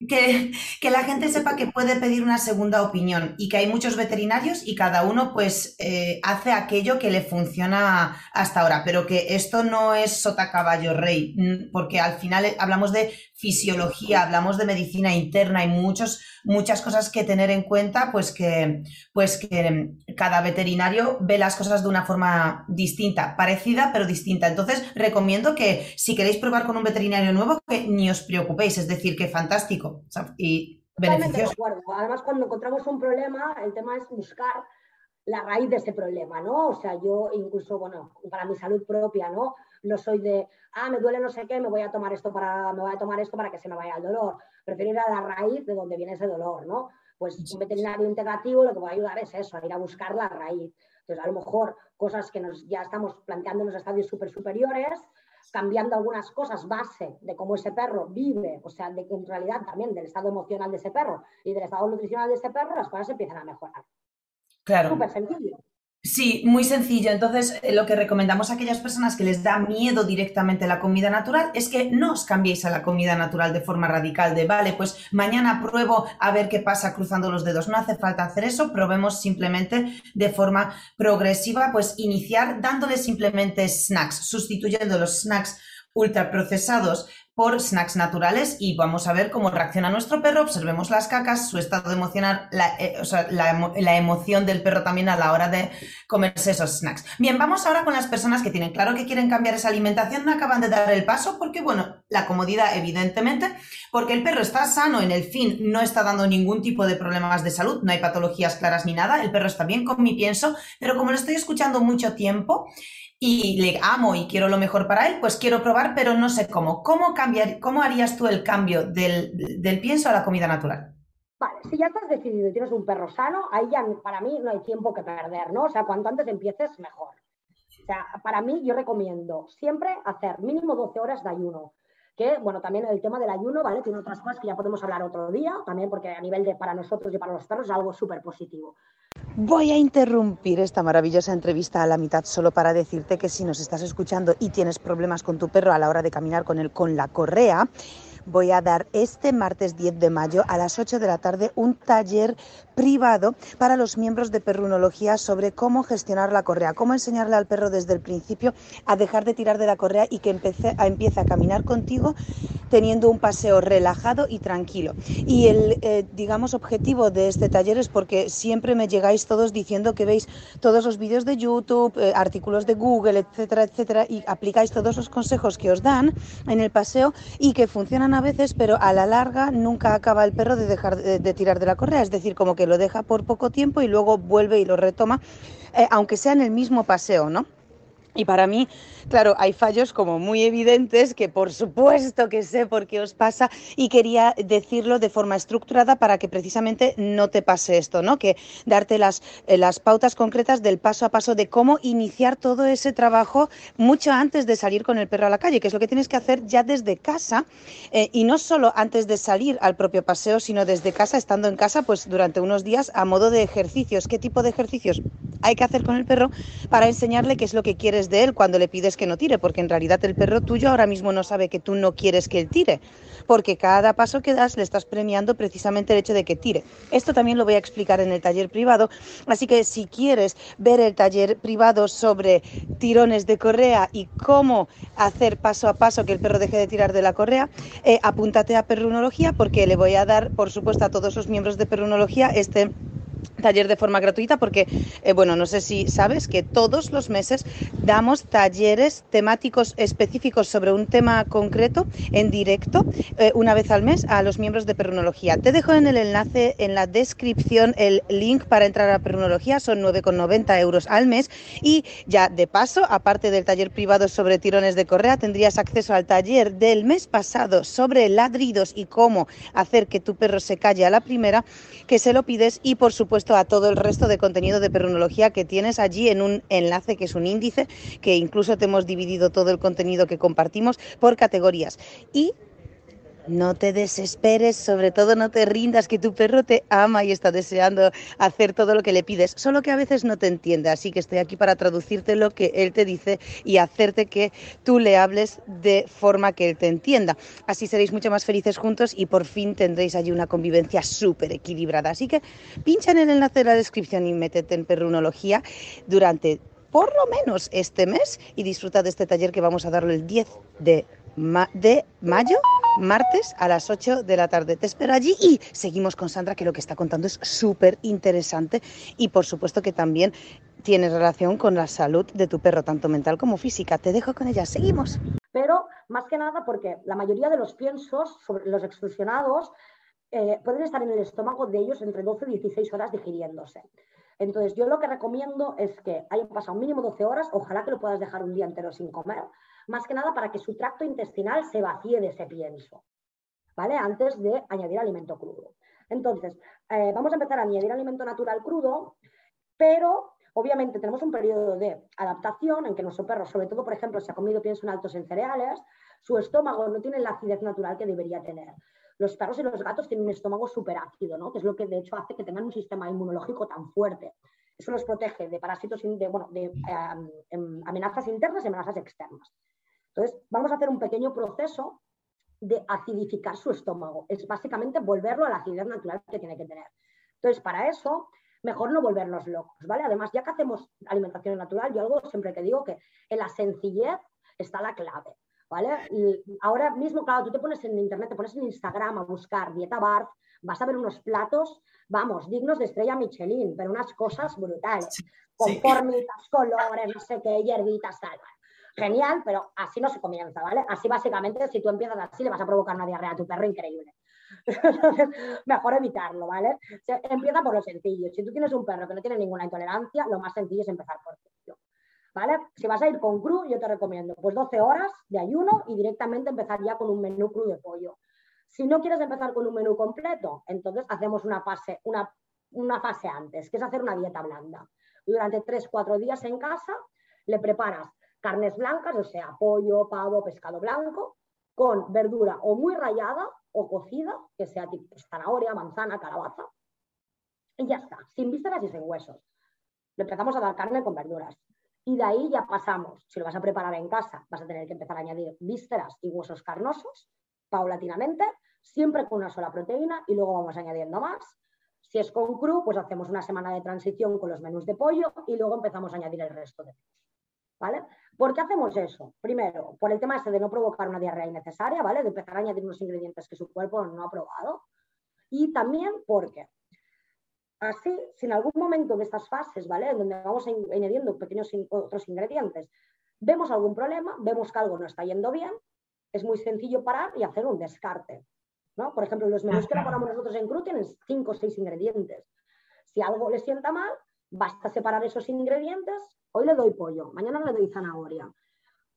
que, que, la gente sepa que puede pedir una segunda opinión y que hay muchos veterinarios y cada uno pues eh, hace aquello que le funciona hasta ahora, pero que esto no es sota caballo rey, porque al final hablamos de fisiología, hablamos de medicina interna y muchos, muchas cosas que tener en cuenta, pues que, pues que cada veterinario ve las cosas de una forma distinta, parecida pero distinta. Entonces, recomiendo que si queréis probar con un veterinario nuevo, que ni os preocupéis, es decir, que fantástico y beneficioso. Además, cuando encontramos un problema, el tema es buscar la raíz de ese problema, ¿no? O sea, yo incluso, bueno, para mi salud propia, ¿no? No soy de, ah, me duele no sé qué, me voy a tomar esto para, me voy a tomar esto para que se me vaya el dolor. Prefiero ir a la raíz de donde viene ese dolor, ¿no? Pues un veterinario integrativo lo que va a ayudar es eso, a ir a buscar la raíz. Entonces, a lo mejor cosas que nos, ya estamos planteando en los estadios súper superiores, cambiando algunas cosas base de cómo ese perro vive, o sea, de que en realidad también del estado emocional de ese perro y del estado nutricional de ese perro, las cosas empiezan a mejorar. Claro. Súper sencillo. Sí, muy sencillo. Entonces, eh, lo que recomendamos a aquellas personas que les da miedo directamente la comida natural es que no os cambiéis a la comida natural de forma radical, de vale, pues mañana pruebo a ver qué pasa cruzando los dedos. No hace falta hacer eso, probemos simplemente de forma progresiva, pues iniciar dándole simplemente snacks, sustituyendo los snacks ultraprocesados por snacks naturales y vamos a ver cómo reacciona nuestro perro, observemos las cacas, su estado emocional, la, eh, o sea, la, emoción del perro también a la hora de comerse esos snacks. Bien, vamos ahora con las personas que tienen claro que quieren cambiar esa alimentación, no acaban de dar el paso porque, bueno, la comodidad evidentemente, porque el perro está sano en el fin, no está dando ningún tipo de problemas de salud, no hay patologías claras ni nada, el perro está bien con mi pienso, pero como lo estoy escuchando mucho tiempo, y le amo y quiero lo mejor para él, pues quiero probar, pero no sé cómo. ¿Cómo, cambiar, cómo harías tú el cambio del, del pienso a la comida natural? Vale, si ya estás decidido y tienes un perro sano, ahí ya para mí no hay tiempo que perder, ¿no? O sea, cuanto antes empieces, mejor. O sea, para mí yo recomiendo siempre hacer mínimo 12 horas de ayuno. Que, bueno, también el tema del ayuno, ¿vale? Tiene otras cosas que ya podemos hablar otro día, también porque a nivel de para nosotros y para los perros es algo súper positivo. Voy a interrumpir esta maravillosa entrevista a la mitad solo para decirte que si nos estás escuchando y tienes problemas con tu perro a la hora de caminar con él con la correa, voy a dar este martes 10 de mayo a las 8 de la tarde un taller privado para los miembros de perrunología sobre cómo gestionar la correa, cómo enseñarle al perro desde el principio a dejar de tirar de la correa y que empiece a, empiece a caminar contigo teniendo un paseo relajado y tranquilo. Y el, eh, digamos, objetivo de este taller es porque siempre me llegáis todos diciendo que veis todos los vídeos de YouTube, eh, artículos de Google, etcétera, etcétera, y aplicáis todos los consejos que os dan en el paseo y que funcionan a veces, pero a la larga nunca acaba el perro de dejar de, tirar de la correa, es decir, como que lo deja por poco tiempo y luego vuelve y lo retoma, eh, aunque sea en el mismo paseo, ¿no? Y para mí, claro, hay fallos como muy evidentes que por supuesto que sé por qué os pasa y quería decirlo de forma estructurada para que precisamente no te pase esto, ¿no? Que darte las, eh, las pautas concretas del paso a paso de cómo iniciar todo ese trabajo mucho antes de salir con el perro a la calle, que es lo que tienes que hacer ya desde casa eh, y no solo antes de salir al propio paseo, sino desde casa, estando en casa, pues durante unos días a modo de ejercicios. ¿Qué tipo de ejercicios hay que hacer con el perro para enseñarle qué es lo que quieres de él cuando le pides que no tire, porque en realidad el perro tuyo ahora mismo no sabe que tú no quieres que él tire, porque cada paso que das le estás premiando precisamente el hecho de que tire. Esto también lo voy a explicar en el taller privado, así que si quieres ver el taller privado sobre tirones de correa y cómo hacer paso a paso que el perro deje de tirar de la correa, eh, apúntate a perrunología porque le voy a dar, por supuesto, a todos los miembros de perrunología este taller de forma gratuita porque, eh, bueno, no sé si sabes que todos los meses damos talleres temáticos específicos sobre un tema concreto en directo eh, una vez al mes a los miembros de Perrunología. Te dejo en el enlace en la descripción el link para entrar a Perrunología, son 9,90 euros al mes y ya de paso, aparte del taller privado sobre tirones de correa, tendrías acceso al taller del mes pasado sobre ladridos y cómo hacer que tu perro se calle a la primera, que se lo pides y por supuesto a todo el resto de contenido de perrunología que tienes allí en un enlace que es un índice, que incluso te hemos dividido todo el contenido que compartimos por categorías. Y no te desesperes, sobre todo no te rindas, que tu perro te ama y está deseando hacer todo lo que le pides, solo que a veces no te entiende, así que estoy aquí para traducirte lo que él te dice y hacerte que tú le hables de forma que él te entienda. Así seréis mucho más felices juntos y por fin tendréis allí una convivencia súper equilibrada. Así que pincha en el enlace de la descripción y métete en perrunología durante por lo menos este mes y disfruta de este taller que vamos a darle el 10 de de mayo, martes a las 8 de la tarde. Te espero allí y seguimos con Sandra, que lo que está contando es súper interesante y por supuesto que también tiene relación con la salud de tu perro, tanto mental como física. Te dejo con ella, seguimos. Pero más que nada porque la mayoría de los piensos sobre los extrusionados eh, pueden estar en el estómago de ellos entre 12 y 16 horas digiriéndose. Entonces, yo lo que recomiendo es que hayan pasado mínimo 12 horas, ojalá que lo puedas dejar un día entero sin comer, más que nada para que su tracto intestinal se vacíe de ese pienso, ¿vale? Antes de añadir alimento crudo. Entonces, eh, vamos a empezar a añadir alimento natural crudo, pero obviamente tenemos un periodo de adaptación en que nuestro perro, sobre todo, por ejemplo, si ha comido pienso en altos en cereales, su estómago no tiene la acidez natural que debería tener. Los perros y los gatos tienen un estómago súper ácido, ¿no? que es lo que de hecho hace que tengan un sistema inmunológico tan fuerte. Eso los protege de parásitos, de, bueno, de em, amenazas internas y amenazas externas. Entonces, vamos a hacer un pequeño proceso de acidificar su estómago. Es básicamente volverlo a la acidez natural que tiene que tener. Entonces, para eso, mejor no volvernos locos, ¿vale? Además, ya que hacemos alimentación natural, yo algo siempre que digo que en la sencillez está la clave, ¿vale? ahora mismo, claro, tú te pones en internet, te pones en Instagram a buscar dieta Barth, vas a ver unos platos, vamos, dignos de estrella Michelin, pero unas cosas brutales, con formitas, colores, no sé qué, hierbitas, tal genial, pero así no se comienza, ¿vale? Así básicamente, si tú empiezas así, le vas a provocar una diarrea a tu perro increíble. Mejor evitarlo, ¿vale? empieza por lo sencillo. Si tú tienes un perro que no tiene ninguna intolerancia, lo más sencillo es empezar por pollo, Si vas a ir con cru, yo te recomiendo pues 12 horas de ayuno y directamente empezar ya con un menú cru de pollo. Si no quieres empezar con un menú completo, entonces hacemos una fase, una, una fase antes, que es hacer una dieta blanda. Durante 3-4 días en casa le preparas carnes blancas, o sea, pollo, pavo, pescado blanco, con verdura o muy rallada o cocida, que sea tipo zanahoria, manzana, calabaza. Y ya está, sin vísceras y sin huesos. Le empezamos a dar carne con verduras. Y de ahí ya pasamos, si lo vas a preparar en casa, vas a tener que empezar a añadir vísceras y huesos carnosos paulatinamente, siempre con una sola proteína y luego vamos añadiendo más. Si es con cru, pues hacemos una semana de transición con los menús de pollo y luego empezamos a añadir el resto de ¿vale? ¿Por qué hacemos eso? Primero, por el tema este de no provocar una diarrea innecesaria, ¿vale? De empezar a añadir unos ingredientes que su cuerpo no ha probado. Y también porque así, si en algún momento de estas fases, ¿vale? Donde vamos añadiendo pequeños otros ingredientes, vemos algún problema, vemos que algo no está yendo bien, es muy sencillo parar y hacer un descarte. ¿no? Por ejemplo, los menús que elaboramos nosotros en Cru tienen 5 o 6 ingredientes. Si algo le sienta mal, basta separar esos ingredientes Hoy le doy pollo, mañana le doy zanahoria,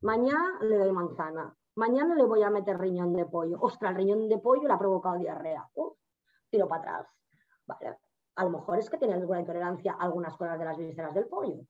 mañana le doy manzana, mañana le voy a meter riñón de pollo. Ostras, el riñón de pollo le ha provocado diarrea. tiro para atrás. Vale. A lo mejor es que tiene alguna intolerancia a algunas cosas de las vísceras del pollo.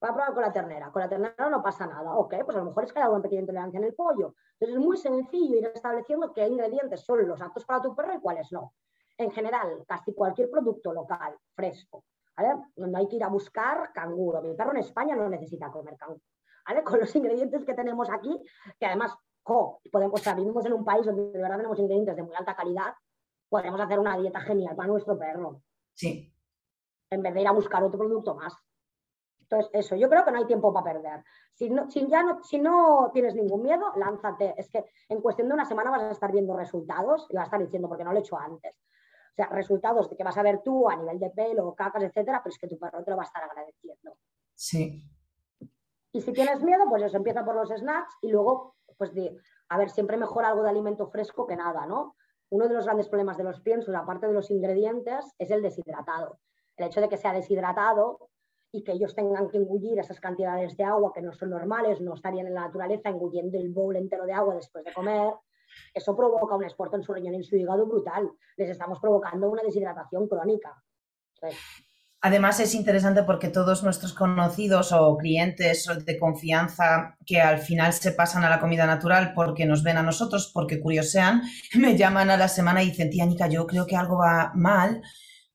Voy a probar con la ternera. Con la ternera no pasa nada. Ok, pues a lo mejor es que hay alguna pequeña intolerancia en el pollo. Entonces es muy sencillo ir estableciendo qué ingredientes son los aptos para tu perro y cuáles no. En general, casi cualquier producto local, fresco, ¿vale? No hay que ir a buscar canguro. Mi perro en España no necesita comer canguro. ¿vale? Con los ingredientes que tenemos aquí, que además, jo, podemos, o sea, vivimos en un país donde de verdad tenemos ingredientes de muy alta calidad, podemos hacer una dieta genial para nuestro perro. Sí. En vez de ir a buscar otro producto más. Entonces, eso, yo creo que no hay tiempo para perder. Si no, si ya no, si no tienes ningún miedo, lánzate. Es que en cuestión de una semana vas a estar viendo resultados y vas a estar diciendo, porque no lo he hecho antes. O sea, resultados de que vas a ver tú a nivel de pelo, cacas, etcétera, pero es que tu perro te lo va a estar agradeciendo. Sí. Y si tienes miedo, pues eso empieza por los snacks y luego, pues de, a ver, siempre mejor algo de alimento fresco que nada, ¿no? Uno de los grandes problemas de los piensos, aparte de los ingredientes, es el deshidratado. El hecho de que sea deshidratado y que ellos tengan que engullir esas cantidades de agua que no son normales, no estarían en la naturaleza engullendo el bowl entero de agua después de comer, eso provoca un esfuerzo en su riñón y en su hígado brutal. Les estamos provocando una deshidratación crónica. Además es interesante porque todos nuestros conocidos o clientes de confianza que al final se pasan a la comida natural porque nos ven a nosotros, porque curiosean, me llaman a la semana y dicen, tía Nica, yo creo que algo va mal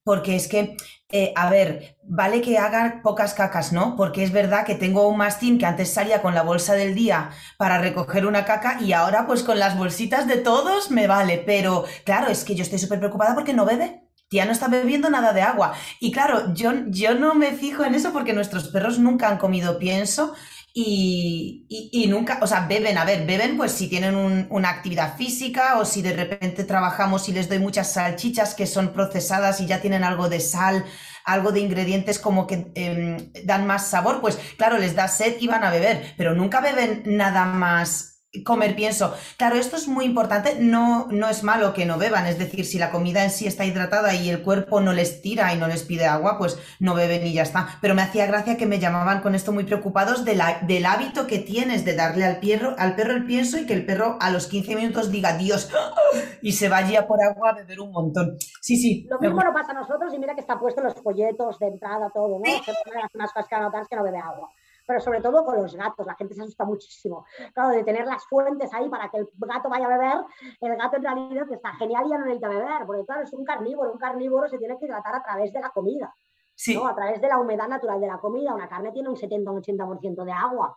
porque es que, eh, a ver, vale que haga pocas cacas, ¿no? Porque es verdad que tengo un mastín que antes salía con la bolsa del día para recoger una caca y ahora pues con las bolsitas de todos me vale, pero claro, es que yo estoy súper preocupada porque no bebe. Tía no está bebiendo nada de agua. Y claro, yo, yo no me fijo en eso porque nuestros perros nunca han comido pienso y, nunca, o sea, beben, a ver, beben pues si tienen una actividad física o si de repente trabajamos y les doy muchas salchichas que son procesadas y ya tienen algo de sal, algo de ingredientes como que em, dan más sabor, pues claro, les da sed y van a beber, pero nunca beben nada más comer pienso. Claro, esto es muy importante, no, no es malo que no beban, es decir, si la comida en sí está hidratada y el cuerpo no les tira y no les pide agua, pues no beben y ya está. Pero me hacía gracia que me llamaban con esto muy preocupados de la, del hábito que tienes de darle al perro, al perro el pienso y que el perro a los 15 minutos diga Dios y se vaya por agua a beber un montón. Sí, sí. Lo mismo nos pasa a nosotros y mira que está puesto los folletos de entrada, todo, ¿no? Que las cosas que anotar que no bebe agua pero sobre todo con los gatos. La gente se asusta muchísimo. Claro, de tener las fuentes ahí para que el gato vaya a beber, el gato en realidad está genial y ya no necesita beber, porque claro, es un carnívoro. Un carnívoro se tiene que hidratar a través de la comida, sí. ¿no? a través de la humedad natural de la comida. Una carne tiene un 70-80% de agua.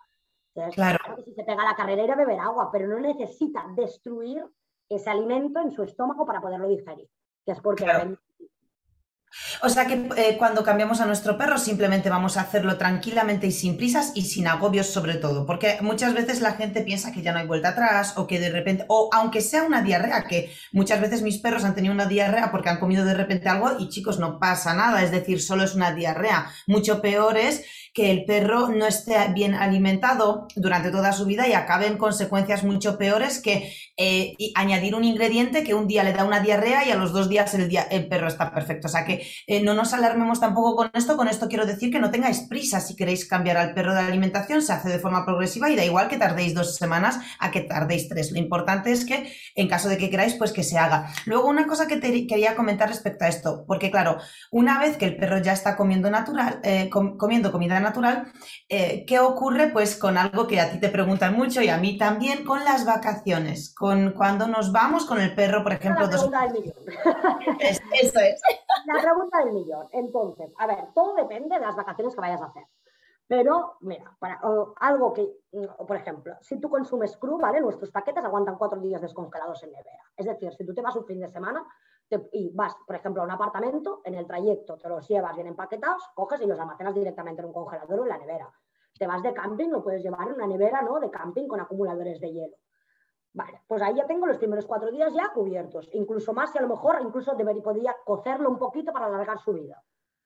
Entonces, claro. que si se pega la carrera beber agua, pero no necesita destruir ese alimento en su estómago para poderlo digerir, que es porque o sea que eh, cuando cambiamos a nuestro perro simplemente vamos a hacerlo tranquilamente y sin prisas y sin agobios sobre todo, porque muchas veces la gente piensa que ya no hay vuelta atrás o que de repente, o aunque sea una diarrea, que muchas veces mis perros han tenido una diarrea porque han comido de repente algo y chicos, no pasa nada, es decir, solo es una diarrea. Mucho peor es que el perro no esté bien alimentado durante toda su vida y acabe en consecuencias mucho peores que eh, añadir un ingrediente que un día le da una diarrea y a los dos días el, perro está perfecto. O sea que eh, no nos alarmemos tampoco con esto. Con esto quiero decir que no tengáis prisa si queréis cambiar al perro de alimentación. Se hace de forma progresiva y da igual que tardéis dos semanas a que tardéis tres. Lo importante es que en caso de que queráis, pues que se haga. Luego una cosa que te quería comentar respecto a esto, porque claro, una vez que el perro ya está comiendo natural, eh, comiendo comida natural, eh, ¿qué ocurre? Pues con algo que a ti te preguntan mucho y a mí también, con las vacaciones, con cuando nos vamos con el perro, por ejemplo. La pregunta del millón. eso es. La pregunta del millón. Entonces, a ver, todo depende de las vacaciones que vayas a hacer. Pero, mira, para, algo que, mm, por ejemplo, si tú consumes cru, ¿vale? Nuestros paquetes aguantan cuatro días descongelados en nevera. Es decir, si tú te vas un fin de semana y vas, por ejemplo, a un apartamento, en el trayecto te los llevas bien empaquetados, coges y los almacenas directamente en un congelador o en la nevera. Te vas de camping, lo puedes llevar en una nevera, ¿no? De camping con acumuladores de hielo. Vale, pues ahí ya tengo los primeros cuatro días ya cubiertos, incluso más y a lo mejor incluso debería, podría cocerlo un poquito para alargar su vida.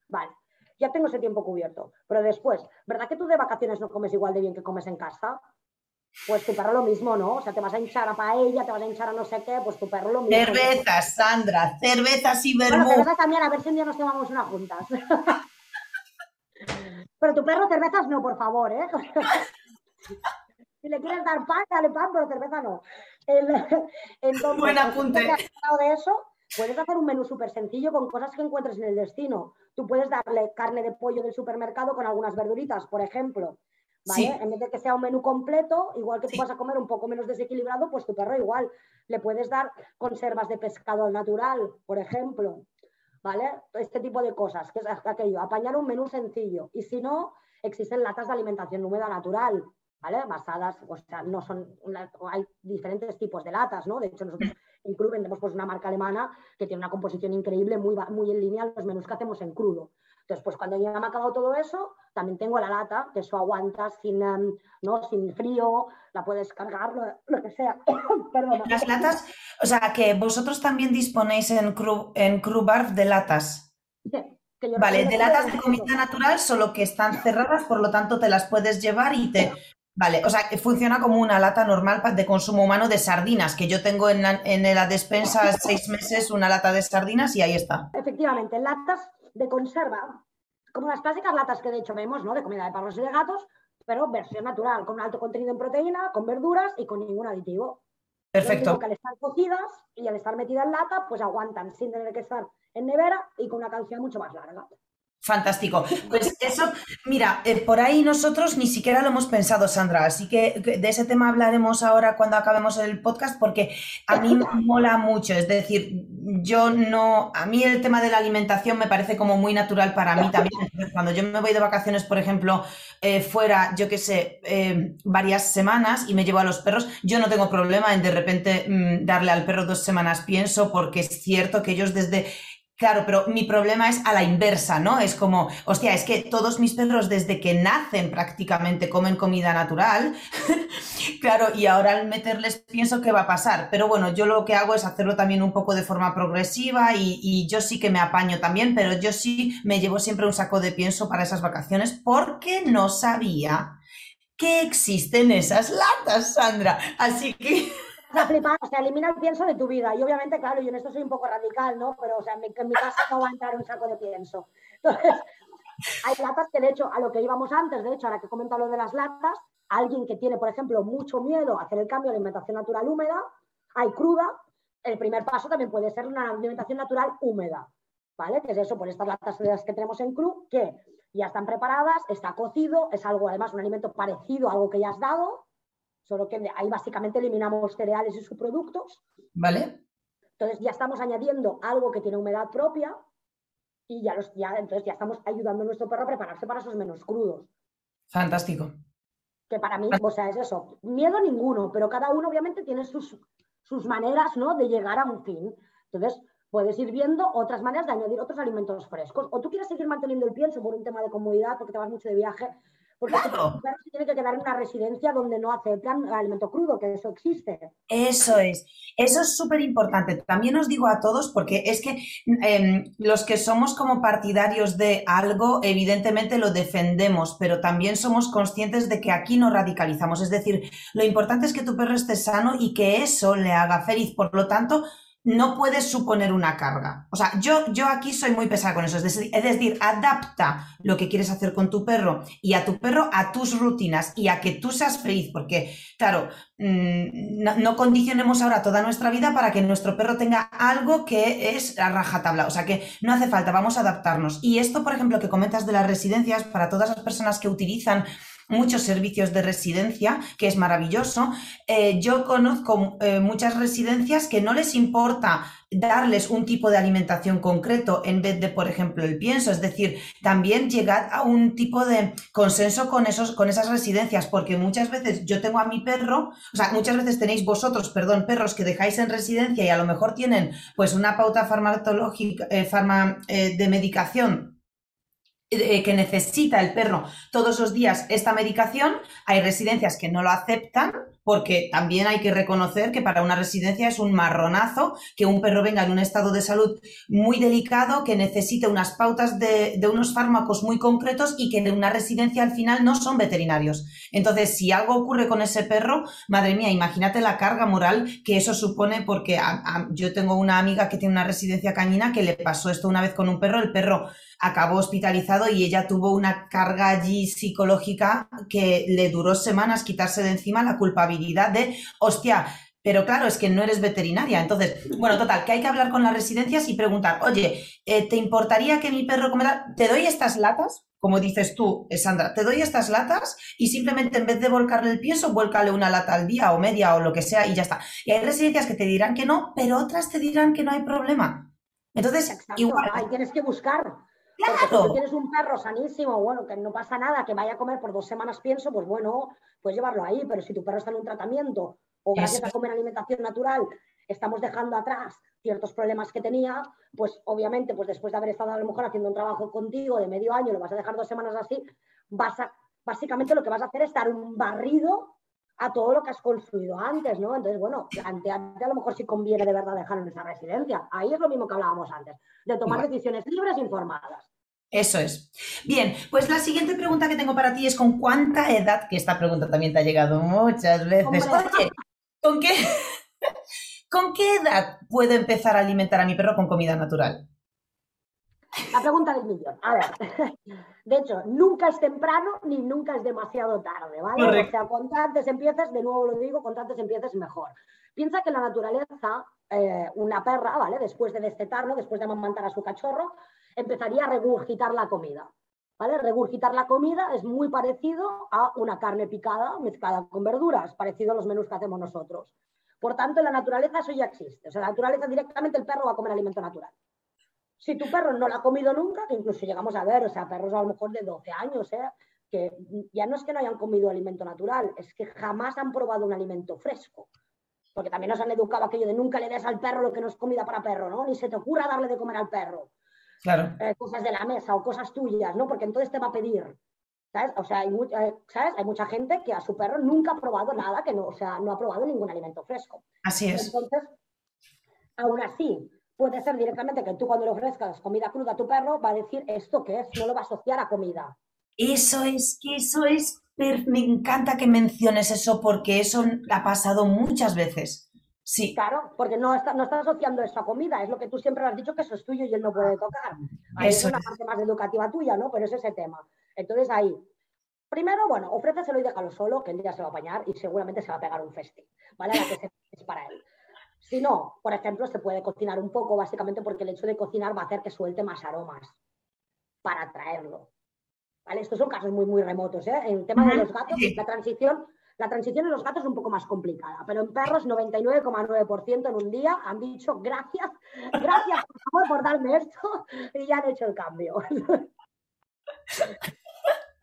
Vale, ya tengo ese tiempo cubierto. Pero después, ¿verdad que tú de vacaciones no comes igual de bien que comes en casa? Pues tu perro lo mismo, ¿no? O sea, te vas a hinchar a paella, te vas a hinchar a no sé qué, pues tu perro lo mismo. Cervezas, Sandra, cervezas y vermú. Bueno, cervezas también, a ver si un día nos tomamos una juntas. pero tu perro cervezas no, por favor, ¿eh? si le quieres dar pan, dale pan, pero cerveza no. entonces, Buen apunte. de eso, puedes hacer un menú súper sencillo con cosas que encuentres en el destino. Tú puedes darle carne de pollo del supermercado con algunas verduritas, por ejemplo. ¿Vale? En vez de que sea un menú completo, igual que tú vas a comer un poco menos desequilibrado, pues tu perro igual. Le puedes dar conservas de pescado natural, por ejemplo. ¿Vale? Este tipo de cosas, que es aquello, apañar un menú sencillo. Y si no, existen latas de alimentación húmeda natural, ¿vale? Basadas, o sea, no son, hay diferentes tipos de latas, ¿no? De hecho, nosotros en Cru vendemos pues una marca alemana que tiene una composición increíble, muy, muy en línea a los menús que hacemos en crudo. Entonces, pues cuando ya me ha acabado todo eso, también tengo la lata, que eso aguanta sin, em, ¿no? sin frío, la puedes cargar, lo, que sea. Perdón. Las latas, o sea, que vosotros también disponéis en Cru, en Bar de latas. vale, de latas de comida natural, solo que están cerradas, por lo tanto te las puedes llevar y te Vale, o sea, funciona como una lata normal de consumo humano de sardinas, que yo tengo en la, en la despensa seis meses una lata de sardinas y ahí está. Efectivamente, latas de conserva, como las clásicas latas que de hecho vemos, ¿no? De comida de perros y de gatos, pero versión natural, con alto contenido en proteína, con verduras y con ningún aditivo. Perfecto. Que al estar cocidas y al estar metidas en lata, pues aguantan sin tener que estar en nevera y con una caducidad mucho más larga. Fantástico. Pues eso, mira, eh, por ahí nosotros ni siquiera lo hemos pensado, Sandra, así que de ese tema hablaremos ahora cuando acabemos el podcast porque a mí me mola mucho, es decir, yo no, a mí el tema de la alimentación me parece como muy natural para mí también. Cuando yo me voy de vacaciones, por ejemplo, eh, fuera, yo qué sé, eh, varias semanas y me llevo a los perros, yo no tengo problema en de repente mm, darle al perro dos semanas pienso porque es cierto que ellos desde Claro, pero mi problema es a la inversa, ¿no? Es como, hostia, es que todos mis perros desde que nacen prácticamente comen comida natural. claro, y ahora al meterles pienso que va a pasar. Pero bueno, yo lo que hago es hacerlo también un poco de forma progresiva y yo sí que me apaño también, pero yo sí me llevo siempre un saco de pienso para esas vacaciones porque no sabía que existen esas latas, Sandra. Así que sea, elimina el pienso de tu vida. Y obviamente, claro, yo en esto soy un poco radical, ¿no? Pero, o sea, en mi, casa no va a entrar un saco de pienso. Entonces, hay latas que, de hecho, a lo que íbamos antes, de hecho, ahora que comento lo de las latas, alguien que tiene, por ejemplo, mucho miedo a hacer el cambio a alimentación natural húmeda, hay cruda, el primer paso también puede ser una alimentación natural húmeda, ¿vale? Que es eso, por estas latas que tenemos en cru, que ya están preparadas, está cocido, es algo, además, un alimento parecido a algo que ya has dado, solo que ahí básicamente eliminamos cereales y subproductos. Vale. Entonces ya estamos añadiendo algo que tiene humedad propia y ya, los, ya, entonces ya estamos ayudando a nuestro perro a prepararse para esos menos crudos. Fantástico. Que para mí, o sea, es eso, miedo ninguno, pero cada uno obviamente tiene sus, sus maneras ¿no? de llegar a un fin. Entonces, puedes ir viendo otras maneras de añadir otros alimentos frescos. O tú quieres seguir manteniendo el pienso por un tema de comodidad, porque te vas mucho de viaje, porque claro. se tiene que quedar en una residencia donde no aceptan alimento crudo, que eso existe. Eso es, eso es súper importante. También os digo a todos, porque es que em, los que somos como partidarios de algo, evidentemente lo defendemos, pero también somos conscientes de que aquí no radicalizamos. Es decir, lo importante es que tu perro esté sano y que eso le haga feliz. Por lo tanto, no puedes suponer una carga. O sea, yo, yo aquí soy muy pesada con eso. Es decir, adapta lo que quieres hacer con tu perro y a tu perro a tus rutinas y a que tú seas feliz. Porque, claro, mm, no, condicionemos ahora toda nuestra vida para que nuestro perro tenga algo que es a rajatabla. O sea, que no hace falta, vamos a adaptarnos. Y esto, por ejemplo, que comentas de las residencias, para todas las personas que utilizan muchos servicios de residencia, que es maravilloso. Eh, yo conozco eh, muchas residencias que no les importa darles un tipo de alimentación concreto en vez de, por ejemplo, el pienso. Es decir, también llegar a un tipo de consenso con, esos, con esas residencias, porque muchas veces yo tengo a mi perro, o sea, muchas veces tenéis vosotros, perdón, perros que dejáis en residencia y a lo mejor tienen pues una pauta farmacológica, eh, de medicación eh, que necesita el perro todos los días esta medicación, hay residencias que no lo aceptan porque también hay que reconocer que para una residencia es un marronazo que un perro venga en un estado de salud muy delicado, que necesite unas pautas de, unos fármacos muy concretos y que en una residencia al final no son veterinarios. Entonces, si algo ocurre con ese perro, madre mía, imagínate la carga moral que eso supone porque yo tengo una amiga que tiene una residencia cañina que le pasó esto una vez con un perro, el perro acabó hospitalizado y ella tuvo una carga allí psicológica que le duró semanas quitarse de encima la culpabilidad de, hostia, pero claro, es que no eres veterinaria. Entonces, bueno, total, que hay que hablar con las residencias y preguntar, oye, eh, ¿te importaría que mi perro comiera? ¿Te doy estas latas? Como dices tú, eh, Sandra, te doy estas latas y simplemente en vez de volcarle el pienso, vuélcale una lata al día o media o lo que sea y ya está. Y hay residencias que te dirán que no, pero otras te dirán que no hay problema. Entonces, igual. Ahí tienes que buscar Porque si tienes un perro sanísimo, bueno, que no pasa nada, que vaya a comer por dos semanas, pienso, pues bueno, puedes llevarlo ahí, pero si tu perro está en un tratamiento o gracias a comer alimentación natural estamos dejando atrás ciertos problemas que tenía, pues obviamente, pues después de haber estado a lo mejor haciendo un trabajo contigo de medio año, lo vas a dejar dos semanas así, vas a, básicamente lo que vas a hacer es dar un barrido a todo lo que has construido antes, ¿no? Entonces, bueno, plantearte a lo mejor si conviene de verdad dejarlo en esa residencia. Ahí es lo mismo que hablábamos antes, de tomar decisiones libres e informadas. Eso es. Bien, pues la siguiente pregunta que tengo para ti es con cuánta edad, que esta pregunta también te ha llegado muchas veces. Oye, ¿con qué, ¿con qué edad puedo empezar a alimentar a mi perro con comida natural? La pregunta del millón. A ver, de hecho, nunca es temprano ni nunca es demasiado tarde, ¿vale? O sea, cuanto antes empieces, de nuevo lo digo, cuanto antes empieces mejor. Piensa que la naturaleza, eh, una perra, ¿vale? Después de destetarlo, después de amamantar a su cachorro, empezaría a regurgitar la comida. ¿Vale? Regurgitar la comida es muy parecido a una carne picada mezclada con verduras, parecido a los menús que hacemos nosotros. Por tanto, en la naturaleza eso ya existe. O sea, en la naturaleza directamente el perro va a comer alimento natural. Si tu perro no lo ha comido nunca, que incluso llegamos a ver, o sea, perros a lo mejor de 12 años, ¿eh? que ya no es que no hayan comido alimento natural, es que jamás han probado un alimento fresco. Porque también nos han educado aquello de nunca le des al perro lo que no es comida para perro, ¿no? Ni se te ocurra darle de comer al perro. Claro. Eh, cosas de la mesa o cosas tuyas, ¿no? Porque entonces te va a pedir. ¿Sabes? O sea, hay, mucha, eh, ¿sabes? hay mucha gente que a su perro nunca ha probado nada, que no, o sea, no ha probado ningún alimento fresco. Así es. Entonces, aún así, Puede ser directamente que tú cuando le ofrezcas comida cruda a tu perro va a decir esto que es, no lo va a asociar a comida. Eso es, que eso es, me encanta que menciones eso porque eso ha pasado muchas veces. Sí. Claro, porque no está, no está asociando eso a comida, es lo que tú siempre has dicho que eso es tuyo y él no puede tocar. Ahí eso es una parte más educativa tuya, ¿no? Pero es ese tema. Entonces ahí, primero, bueno, ofréceselo y déjalo solo, que él ya se va a apañar y seguramente se va a pegar un festín, ¿vale? La que es para él. Si no, por ejemplo, se puede cocinar un poco, básicamente porque el hecho de cocinar va a hacer que suelte más aromas para atraerlo. ¿Vale? Estos son casos muy, muy remotos. ¿eh? En el tema de los gatos, la transición, la transición en los gatos es un poco más complicada, pero en perros 99,9% en un día han dicho gracias, gracias por favor por darme esto y ya han hecho el cambio.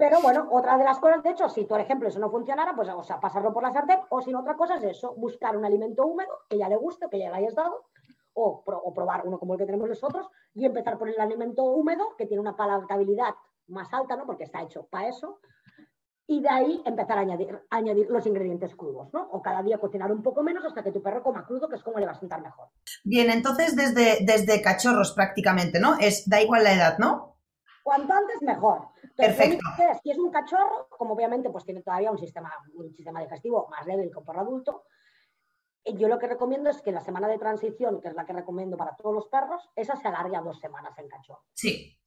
Pero bueno, otra de las cosas, de hecho, si por ejemplo eso no funcionara, pues o sea, pasarlo por la sartén, o si no, otra cosa es eso, buscar un alimento húmedo que ya le guste, que ya le hayas dado, o, probar uno como el que tenemos nosotros, y empezar por el alimento húmedo, que tiene una palatabilidad más alta, ¿no? Porque está hecho para eso, y de ahí empezar a añadir, añadir los ingredientes crudos, ¿no? O cada día cocinar un poco menos hasta que tu perro coma crudo, que es como le va a sentar mejor. Bien, entonces desde, desde cachorros prácticamente, ¿no? Es, da igual la edad, ¿no? Cuanto antes mejor. Perfecto. si es un cachorro, como obviamente pues tiene todavía un sistema, un sistema digestivo más débil que un perro adulto, eh, yo lo que recomiendo es que la semana de transición, que es la que recomiendo para todos los perros, esa se alargue a dos semanas en cachorro. Sí.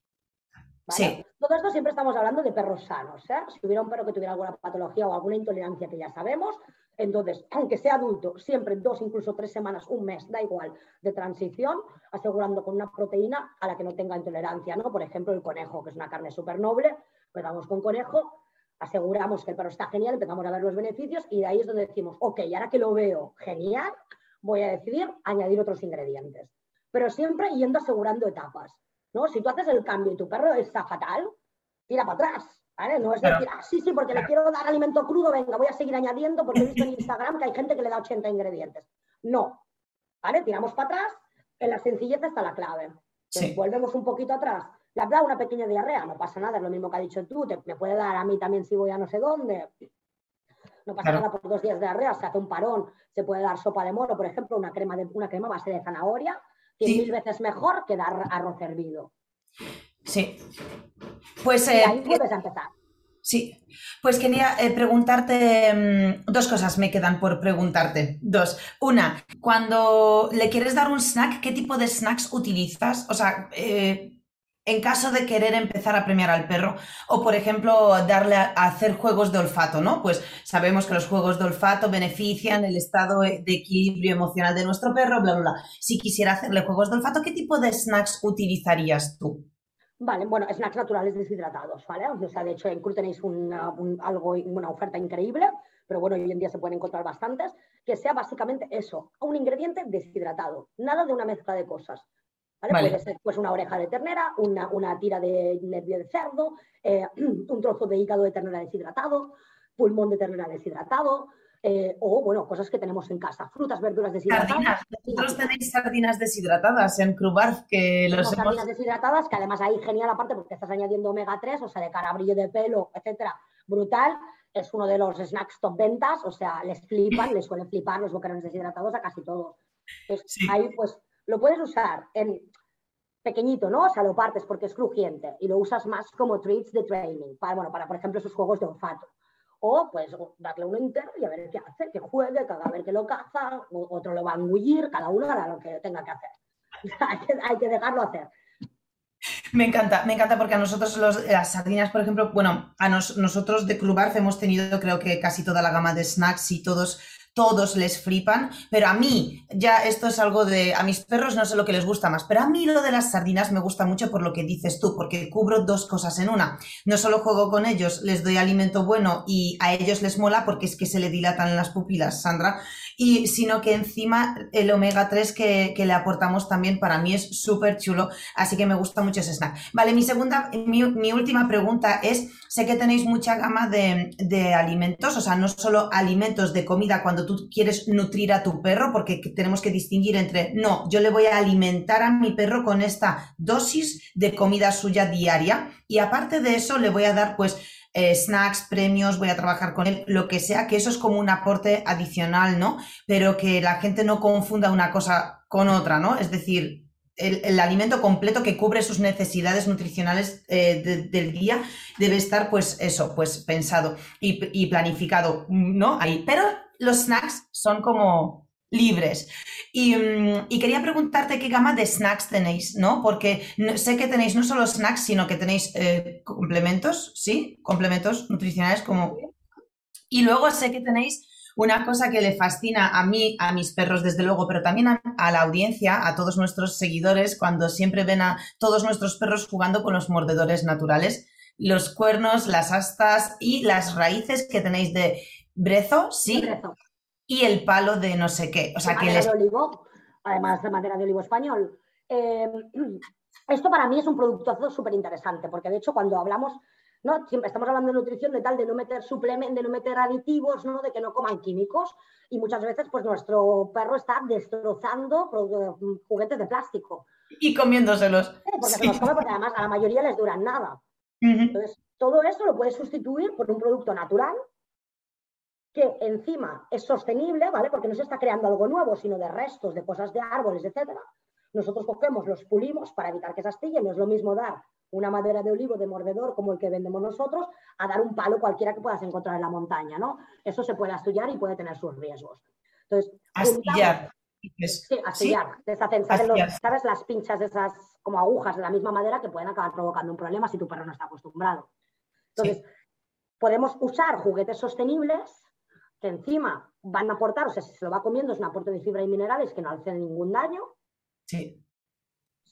Sí. Todo esto siempre estamos hablando de perros sanos. ¿eh? Si hubiera un perro que tuviera alguna patología o alguna intolerancia que ya sabemos, entonces, aunque sea adulto, siempre dos, incluso tres semanas, un mes, da igual, de transición, asegurando con una proteína a la que no tenga intolerancia, ¿no? Por ejemplo, el conejo, que es una carne súper noble, pues vamos con conejo, aseguramos que el perro está genial, empezamos a ver los beneficios y de ahí es donde decimos, ok, ahora que lo veo genial, voy a decidir añadir otros ingredientes. Pero siempre yendo asegurando etapas, ¿no? Si tú haces el cambio y tu perro está fatal, tira para atrás, no es decir, ah, sí, sí, porque le quiero dar alimento crudo, venga, voy a seguir añadiendo porque he visto en Instagram que hay gente que le da 80 ingredientes. No, ¿vale? Tiramos para atrás, en la sencillez está la clave. Volvemos un poquito atrás. Le has dado una pequeña diarrea, no pasa nada, es lo mismo que ha dicho tú, me puede dar a mí también si voy a no sé dónde. No pasa nada por dos días de diarrea, se hace un parón, se puede dar sopa de moro, por ejemplo, una crema, de, una crema base de zanahoria, que mil veces mejor que dar arroz hervido. Sí. Pues. Eh, ahí puedes empezar. Sí, pues quería eh, preguntarte mm, dos cosas me quedan por preguntarte. Dos. Una, cuando le quieres dar un snack, ¿qué tipo de snacks utilizas? O sea, eh, en caso de querer empezar a premiar al perro o, por ejemplo, darle a, hacer juegos de olfato, ¿no? Pues sabemos que los juegos de olfato benefician el estado de equilibrio emocional de nuestro perro, bla, bla, bla. Si quisiera hacerle juegos de olfato, ¿qué tipo de snacks utilizarías tú? Vale, bueno, snacks naturales deshidratados, ¿vale? O sea, de hecho, en Cru tenéis una, algo, una oferta increíble, pero bueno, hoy en día se pueden encontrar bastantes, que sea básicamente eso, un ingrediente deshidratado, nada de una mezcla de cosas. Puede ser pues, una oreja de ternera, una, una tira de nervio de cerdo, eh, un trozo de hígado de ternera deshidratado, pulmón de ternera deshidratado, eh, o bueno, cosas que tenemos en casa, frutas, verduras deshidratadas. Sardinas. Vosotros tenéis sardinas deshidratadas en Crubarf que los sardinas deshidratadas, que además ahí genial aparte porque estás añadiendo omega 3, o sea, de cara a brillo de pelo, etcétera, brutal. Es uno de los snacks top ventas, o sea, les flipan, les suelen flipar los boquerones deshidratados a casi todos. ahí pues lo puedes usar en pequeñito, ¿no? O sea, lo partes porque es crujiente y lo usas más como treats de training, para, bueno, para, por ejemplo, esos juegos de olfato. O pues darle un enter y a ver qué hace, que juegue, que haga ver que lo caza, otro lo va a engullir, cada uno hará lo que tenga que hacer. hay, que, dejarlo hacer. Me encanta, me encanta porque a nosotros las sardinas, por ejemplo, bueno, a nosotros de Clubarf hemos tenido creo que casi toda la gama de snacks y todos todos les flipan, pero a mí, ya esto es algo de, a mis perros no sé lo que les gusta más, pero a mí lo de las sardinas me gusta mucho por lo que dices tú, porque cubro dos cosas en una. No solo juego con ellos, les doy alimento bueno y a ellos les mola porque es que se le dilatan las pupilas, Sandra, y sino que encima el omega 3 que, le aportamos también para mí es súper chulo, así que me gusta mucho ese snack. Vale, mi segunda, mi, última pregunta es, sé que tenéis mucha gama de, de alimentos, o sea, no solo alimentos de comida cuando tú quieres nutrir a tu perro, porque tenemos que distinguir entre, no, yo le voy a alimentar a mi perro con esta dosis de comida suya diaria y aparte de eso le voy a dar pues eh, snacks, premios, voy a trabajar con él, lo que sea, que eso es como un aporte adicional, ¿no? Pero que la gente no confunda una cosa con otra, ¿no? Es decir, el, alimento completo que cubre sus necesidades nutricionales eh, del día debe estar, pues eso, pues pensado y, y planificado, ¿no? Ahí. Pero los snacks son como libres. Mm, y, quería preguntarte qué gama de snacks tenéis, ¿no? Porque sé que tenéis no solo snacks, sino que tenéis eh, complementos, ¿sí? Complementos nutricionales como... Y luego sé que tenéis una cosa que le fascina a mí, a mis perros, desde luego, pero también a, a, la audiencia, a todos nuestros seguidores, cuando siempre ven a todos nuestros perros jugando con los mordedores naturales, los cuernos, las astas y las raíces que tenéis de brezo, ¿sí? Y el palo de no sé qué. O sea, que de olivo, además de madera de olivo español. Em, esto para mí es un producto súper interesante, porque de hecho cuando hablamos, ¿no? Siempre estamos hablando de nutrición, de tal, de no meter suplementos, de no meter aditivos, ¿no? De que no coman químicos. Y muchas veces, pues nuestro perro está destrozando juguetes de plástico. Y comiéndoselos. porque se los come, porque además a la mayoría les duran nada. Entonces, todo eso lo puedes sustituir por un producto natural que encima es sostenible, ¿vale? Porque no se está creando algo nuevo, sino de restos, de cosas de árboles, etcétera. Nosotros cogemos, los pulimos para evitar que se astillen. No es lo mismo dar una madera de olivo de mordedor como el que vendemos nosotros a dar un palo cualquiera que puedas encontrar en la montaña, ¿no? Eso se puede astillar y puede tener sus riesgos. Entonces, astillar. Sí, astillar. ¿Sabes las pinchas de esas como agujas de la misma madera que pueden acabar provocando un problema si tu perro no está acostumbrado? Entonces, podemos usar juguetes sostenibles que encima van a aportar, o sea, si se lo va comiendo es un aporte de fibra y minerales que no hacen ningún daño. Sí.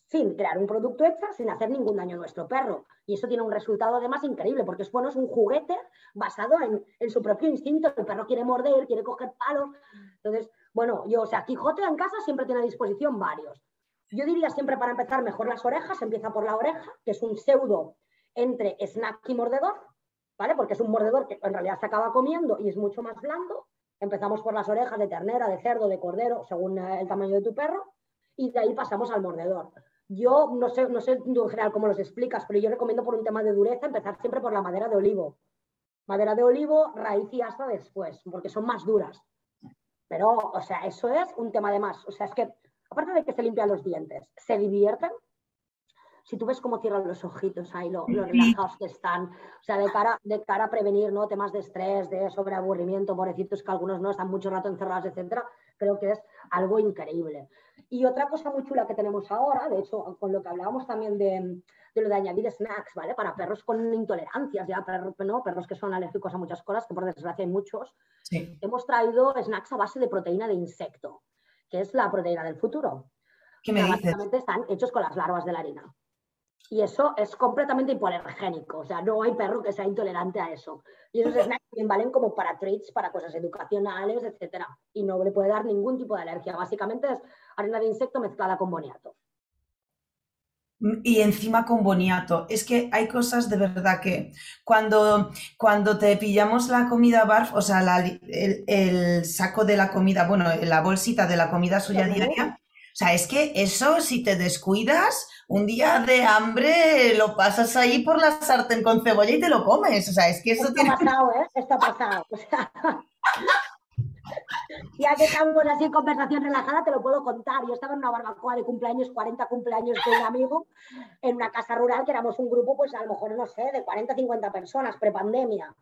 Sin crear un producto extra, sin hacer ningún daño a nuestro perro. Y eso tiene un resultado además increíble, porque es bueno, es un juguete basado en, su propio instinto. El perro quiere morder, quiere coger palos. Entonces, bueno, yo, o sea, Quijote en casa siempre tiene a disposición varios. Yo diría siempre para empezar mejor las orejas, empieza por la oreja, que es un pseudo entre snack y mordedor, ¿vale? Porque es un mordedor que en realidad se acaba comiendo y es mucho más blando. Empezamos por las orejas de ternera, de cerdo, de cordero, según eh, el tamaño de tu perro, y de ahí pasamos al mordedor. Yo no sé, no sé en general cómo los explicas, pero yo recomiendo por un tema de dureza empezar siempre por la madera de olivo. Madera de olivo, raíz y hasta después, porque son más duras. Pero, o sea, eso es un tema de más. O sea, es que, aparte de que se limpian los dientes, se divierten, si tú ves cómo cierran los ojitos ahí, lo, relajados que están, o sea, de cara, de cara a prevenir ¿no? temas de estrés, de sobreaburrimiento, pobrecitos que algunos no están mucho rato encerrados, etcétera, creo que es algo increíble. Y otra cosa muy chula que tenemos ahora, de hecho, con lo que hablábamos también de, de lo de añadir snacks, ¿vale? Para perros con intolerancias, ya perros, ¿no? perros que son alérgicos a muchas cosas, que por desgracia hay muchos. Hemos traído snacks a base de proteína de insecto, que es la proteína del futuro. ¿Qué me dices? Básicamente están hechos con las larvas de la harina. Y eso es completamente hipoalergénico, o sea, no hay perro que sea intolerante a eso. Y esos snacks también valen como para treats, para cosas educacionales, etcétera. Y no le puede dar ningún tipo de alergia. Básicamente es harina de insecto mezclada con boniato. Y encima con boniato. Es que hay cosas de verdad que cuando, cuando te pillamos la comida barf, o sea, el, saco de la comida, bueno, la bolsita de la comida suya diaria, o sea, es que eso, si te descuidas, un día de hambre lo pasas ahí por la sartén con cebolla y te lo comes. O sea, es que eso Esto ha pasado, ¿eh? Esto ha pasado. O sea... Ya que estamos así en conversación relajada, te lo puedo contar. Yo estaba en una barbacoa de cumpleaños, 40 cumpleaños de un amigo, en una casa rural, que éramos un grupo, pues a lo mejor, no sé, de 40, 50 personas, prepandemia.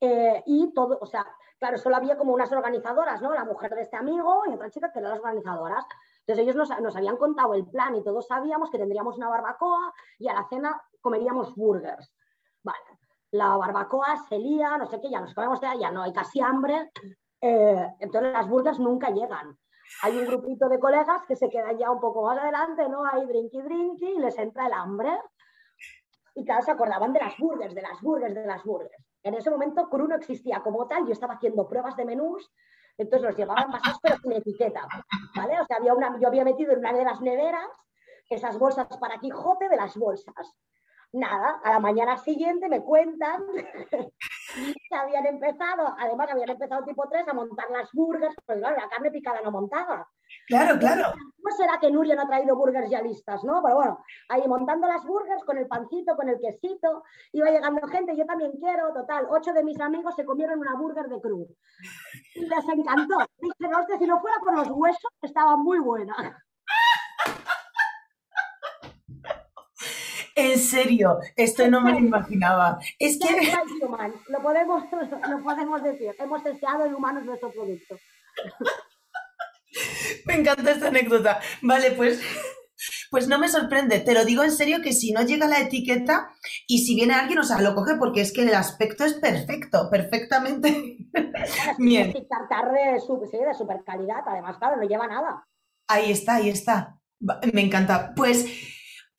Eh, y todo, o sea, claro, solo había como unas organizadoras, ¿no? La mujer de este amigo y otra chica que eran las organizadoras. Entonces ellos nos, habían contado el plan y todos sabíamos que tendríamos una barbacoa y a la cena comeríamos burgers. Vale, la barbacoa se lía, no sé qué, ya nos comemos, ya no hay casi hambre, eh, entonces las burgers nunca llegan. Hay un grupito de colegas que se quedan ya un poco más adelante, ¿no? Hay drinky drinky y les entra el hambre. Y claro, se acordaban de las burgers, de las burgers, de las burgers. En ese momento Cru no existía como tal, yo estaba haciendo pruebas de menús, entonces los llevaban vasos pero sin etiqueta, ¿vale? O sea, había una, yo había metido en una de las neveras esas bolsas para Quijote de las bolsas. Nada, a la mañana siguiente me cuentan que habían empezado, además habían empezado tipo 3 a montar las burgers, pues claro, la carne picada no montaba. Claro, claro. ¿Cómo será que Nuria no ha traído burgers ya listas, no? Pero bueno, ahí montando las burgers con el pancito, con el quesito, iba llegando gente, yo también quiero, total, ocho de mis amigos se comieron una burger de cruz. Y les encantó. Dicen, hostia, si no fuera por los huesos, estaba muy buena. En serio, esto no me lo imaginaba. Es que... Lo podemos, lo podemos decir. Hemos testeado en humanos nuestro producto. Me encanta esta anécdota. Vale, pues, pues no me sorprende. Te lo digo en serio que si no llega la etiqueta y si viene alguien, o sea, lo coge porque es que el aspecto es perfecto, perfectamente. Bien. de super calidad, además, claro, no lleva nada. Ahí está, ahí está. Me encanta. Pues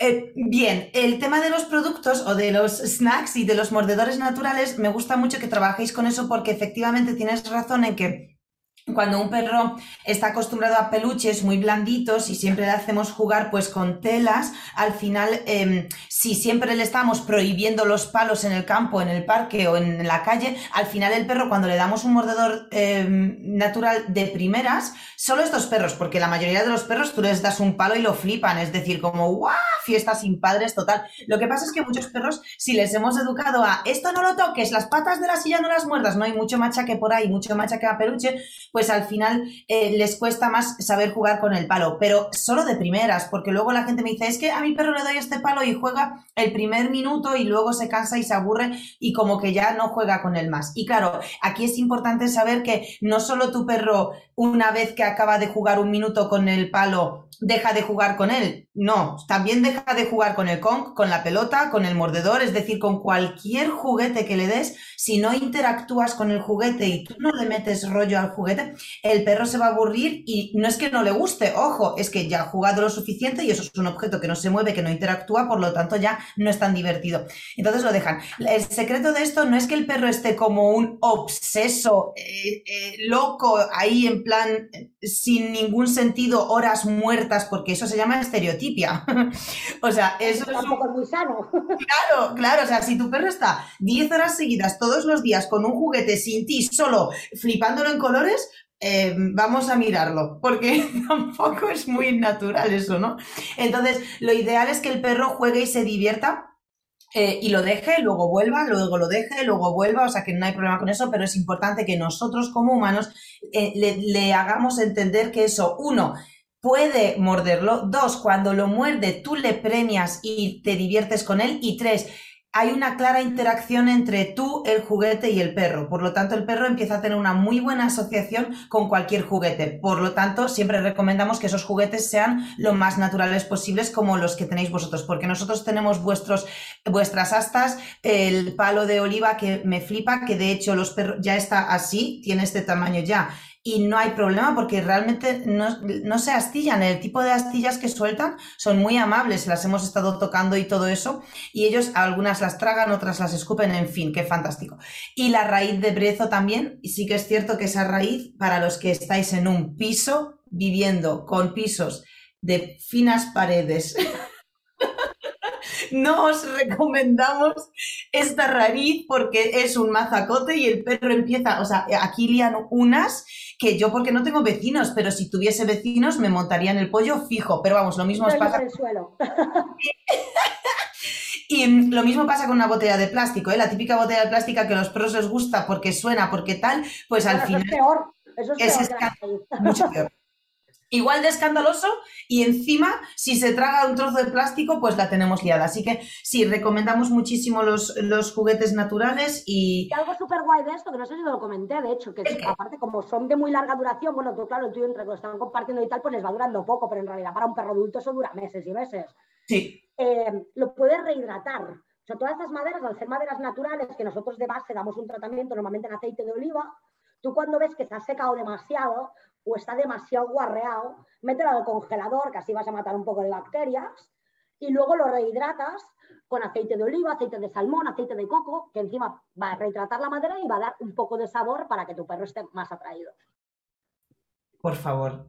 eh, bien, el tema de los productos o de los snacks y de los mordedores naturales, me gusta mucho que trabajéis con eso porque efectivamente tienes razón en que cuando un perro está acostumbrado a peluches muy blanditos y siempre le hacemos jugar pues con telas, al final em, si siempre le estamos prohibiendo los palos en el campo, en el parque o en la calle, al final el perro cuando le damos un mordedor em, natural de primeras, solo estos perros, porque la mayoría de los perros tú les das un palo y lo flipan, es decir, como ¡guau! Fiesta sin padres total. Lo que pasa es que muchos perros, si les hemos educado a esto no lo toques, las patas de la silla no las muerdas, no hay mucho machaque por ahí, mucho machaque a peluche, pues al final eh, les cuesta más saber jugar con el palo, pero solo de primeras, porque luego la gente me dice, es que a mi perro le doy este palo y juega el primer minuto y luego se cansa y se aburre y como que ya no juega con él más. Y claro, aquí es importante saber que no solo tu perro una vez que acaba de jugar un minuto con el palo deja de jugar con él. No, también deja de jugar con el Kong, con la pelota, con el mordedor, es decir, con cualquier juguete que le des. Si no interactúas con el juguete y tú no le metes rollo al juguete, el perro se va a aburrir y no es que no le guste, ojo, es que ya ha jugado lo suficiente y eso es un objeto que no se mueve, que no interactúa, por lo tanto ya no es tan divertido. Entonces lo dejan. El secreto de esto no es que el perro esté como un obseso, eh, eh, loco, ahí en plan, sin ningún sentido, horas muertas porque eso se llama estereotipia. o sea, eso es, muy sano. claro, claro, o sea, si tu perro está 10 horas seguidas todos los días con un juguete sin ti, solo flipándolo en colores, eh, vamos a mirarlo, porque tampoco es muy natural eso, ¿no? Entonces, lo ideal es que el perro juegue y se divierta eh, y lo deje, luego vuelva, luego lo deje, luego vuelva, o sea que no hay problema con eso, pero es importante que nosotros como humanos eh, le, le, hagamos entender que eso, uno, puede morderlo. Dos, cuando lo muerde, tú le premias y te diviertes con él. Y tres, hay una clara interacción entre tú, el juguete y el perro. Por lo tanto, el perro empieza a tener una muy buena asociación con cualquier juguete. Por lo tanto, siempre recomendamos que esos juguetes sean lo más naturales posibles como los que tenéis vosotros, porque nosotros tenemos vuestros, vuestras astas, el palo de oliva que me flipa, que de hecho los perros ya está así, tiene este tamaño ya y no hay problema porque realmente no, se astillan. El tipo de astillas que sueltan son muy amables, las hemos estado tocando y todo eso, y ellos algunas las tragan, otras las escupen, en fin, qué fantástico. Y la raíz de brezo también, y sí que es cierto que esa raíz, para los que estáis en un piso, viviendo con pisos de finas paredes. no os recomendamos esta raíz porque es un mazacote y el perro empieza, o sea, aquí lían unas que yo porque no tengo vecinos, pero si tuviese vecinos me montarían el pollo fijo, pero vamos, lo mismo os pasa... El suelo. Y lo mismo pasa con una botella de plástico, ¿eh? La típica botella de plástico que a los perros les gusta porque suena, porque tal, pues al final... Es peor, eso es, peor mucho peor. Igual de escandaloso y encima, si se traga un trozo de plástico, pues la tenemos liada. Así que sí, recomendamos muchísimo los, los juguetes naturales y... y algo súper guay de esto, que no sé si lo comenté, de hecho, que aparte como son de muy larga duración, bueno, tú claro, tú entre que lo están compartiendo y tal, pues les va durando poco, pero en realidad para un perro adulto eso dura meses y meses. Sí. Eh, lo puedes rehidratar. O sea, todas estas maderas, al ser maderas naturales, que nosotros de base damos un tratamiento normalmente en aceite de oliva, tú cuando ves que se ha secado demasiado o está demasiado guarreado, mételo al congelador, que así vas a matar un poco de bacterias, y luego lo rehidratas con aceite de oliva, aceite de salmón, aceite de coco, que encima va a rehidratar la madera y va a dar un poco de sabor para que tu perro esté más atraído. Por favor.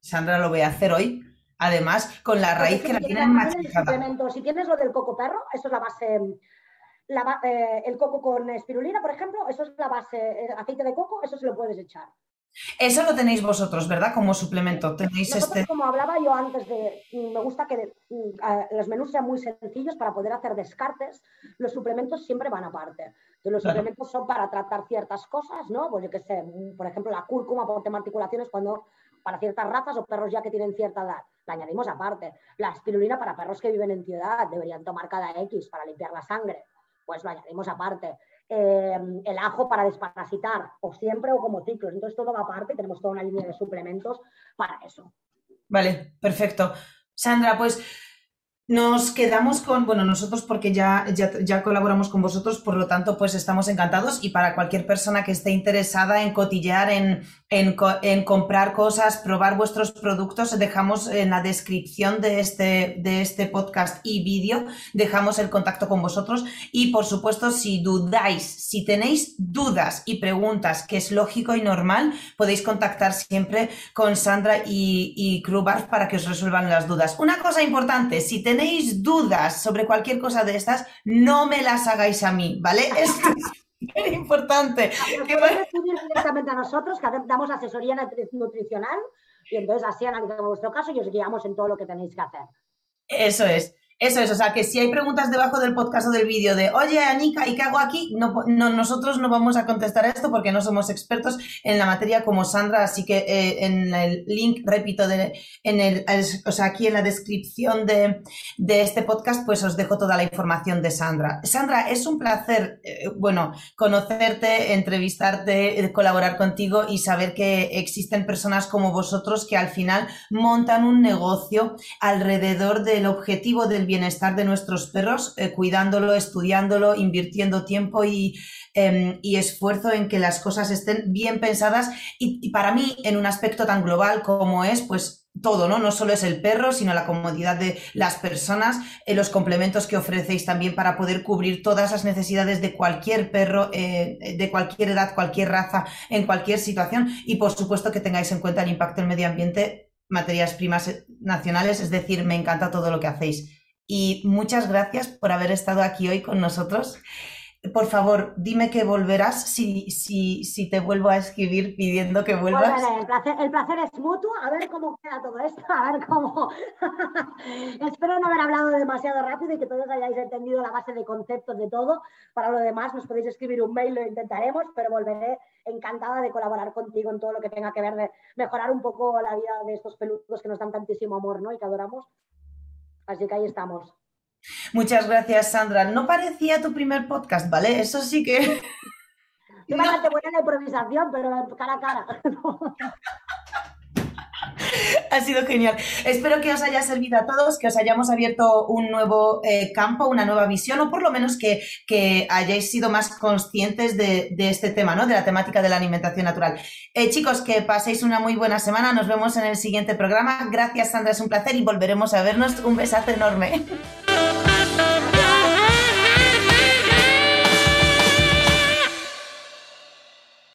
Sandra lo voy a hacer hoy Además, con la raíz que la tienen machacada. Si tienes lo del coco perro, eso es la base. Eh, el coco con espirulina, por ejemplo, eso es la base, eh, aceite de coco, eso se lo puedes echar. Eso lo tenéis vosotros, ¿verdad? Como suplemento. Tenéis este... Como hablaba yo antes de, mm, me gusta que mm, los menús sean muy sencillos para poder hacer descartes. Los suplementos siempre van aparte. los suplementos son para tratar ciertas cosas, ¿no? Pues yo qué sé, mm, por ejemplo, la cúrcuma por tema articulaciones cuando para ciertas razas o perros ya que tienen cierta edad. La añadimos aparte. La espirulina para perros que viven en ciudad, deberían tomar cada X para limpiar la sangre. Pues lo añadimos aparte. Em, el ajo para desparasitar, o siempre o como ciclos. Entonces todo va aparte tenemos toda una línea de suplementos para eso. Vale, perfecto. Sandra, pues nos quedamos con, bueno, nosotros porque ya, ya, colaboramos con vosotros, por lo tanto, pues estamos encantados y para cualquier persona que esté interesada en cotillear, en, en, comprar cosas, probar vuestros productos, dejamos en la descripción de este, de este podcast y vídeo, dejamos el contacto con vosotros y, por supuesto, si dudáis, si tenéis dudas y preguntas, que es lógico y normal, podéis contactar siempre con Sandra y, y para que os resuelvan las dudas. Una cosa importante, si tenéis tenéis dudas sobre cualquier cosa de estas, no me las hagáis a mí, ¿vale? Esto es muy importante. directamente a nosotros, que damos asesoría nutricional, y entonces así analizamos vuestro caso y os guiamos en todo lo que tenéis que hacer. Eso es. Eso es, o sea, que si hay preguntas debajo del podcast o del vídeo de, oye, Anika, ¿y qué hago aquí? No, nosotros no vamos a contestar esto porque no somos expertos en la materia como Sandra, así que eh, en el link, repito, de, en el, o sea, aquí en la descripción de, este podcast, pues os dejo toda la información de Sandra. Sandra, es un placer, eh, bueno, conocerte, entrevistarte, eh, colaborar contigo y saber que existen personas como vosotros que al final montan un negocio alrededor del objetivo del bienestar de nuestros perros, eh, cuidándolo, estudiándolo, invirtiendo tiempo y, em, y, esfuerzo en que las cosas estén bien pensadas y, para mí en un aspecto tan global como es, pues todo, ¿no? No solo es el perro, sino la comodidad de las personas, eh, los complementos que ofrecéis también para poder cubrir todas las necesidades de cualquier perro, eh, de cualquier edad, cualquier raza, en cualquier situación. Y por supuesto que tengáis en cuenta el impacto del medio ambiente, materias primas nacionales, es decir, me encanta todo lo que hacéis y muchas gracias por haber estado aquí hoy con nosotros. Por favor, dime que volverás si, si, si te vuelvo a escribir pidiendo que vuelvas. el, placer, el placer es mutuo. A ver cómo queda todo esto, a ver cómo. Espero no haber hablado demasiado rápido y que todos hayáis entendido la base de conceptos de todo. Para lo demás, nos podéis escribir un mail, lo intentaremos, pero volveré encantada de colaborar contigo en todo lo que tenga que ver de mejorar un poco la vida de estos peludos que nos dan tantísimo amor ¿no? y que adoramos. Así que ahí estamos. Muchas gracias, Sandra. No parecía tu primer podcast, ¿vale? Eso sí que. Yo no. buena la improvisación, pero cara a cara. ha sido genial. Espero que os haya servido a todos, que os hayamos abierto un nuevo eh, campo, una nueva visión, o por lo menos que, hayáis sido más conscientes de, este tema, ¿no? De la temática de la alimentación natural. Eh, chicos, que paséis una muy buena semana. Nos vemos en el siguiente programa. Gracias, Sandra, es un placer y volveremos a vernos. Un besazo enorme.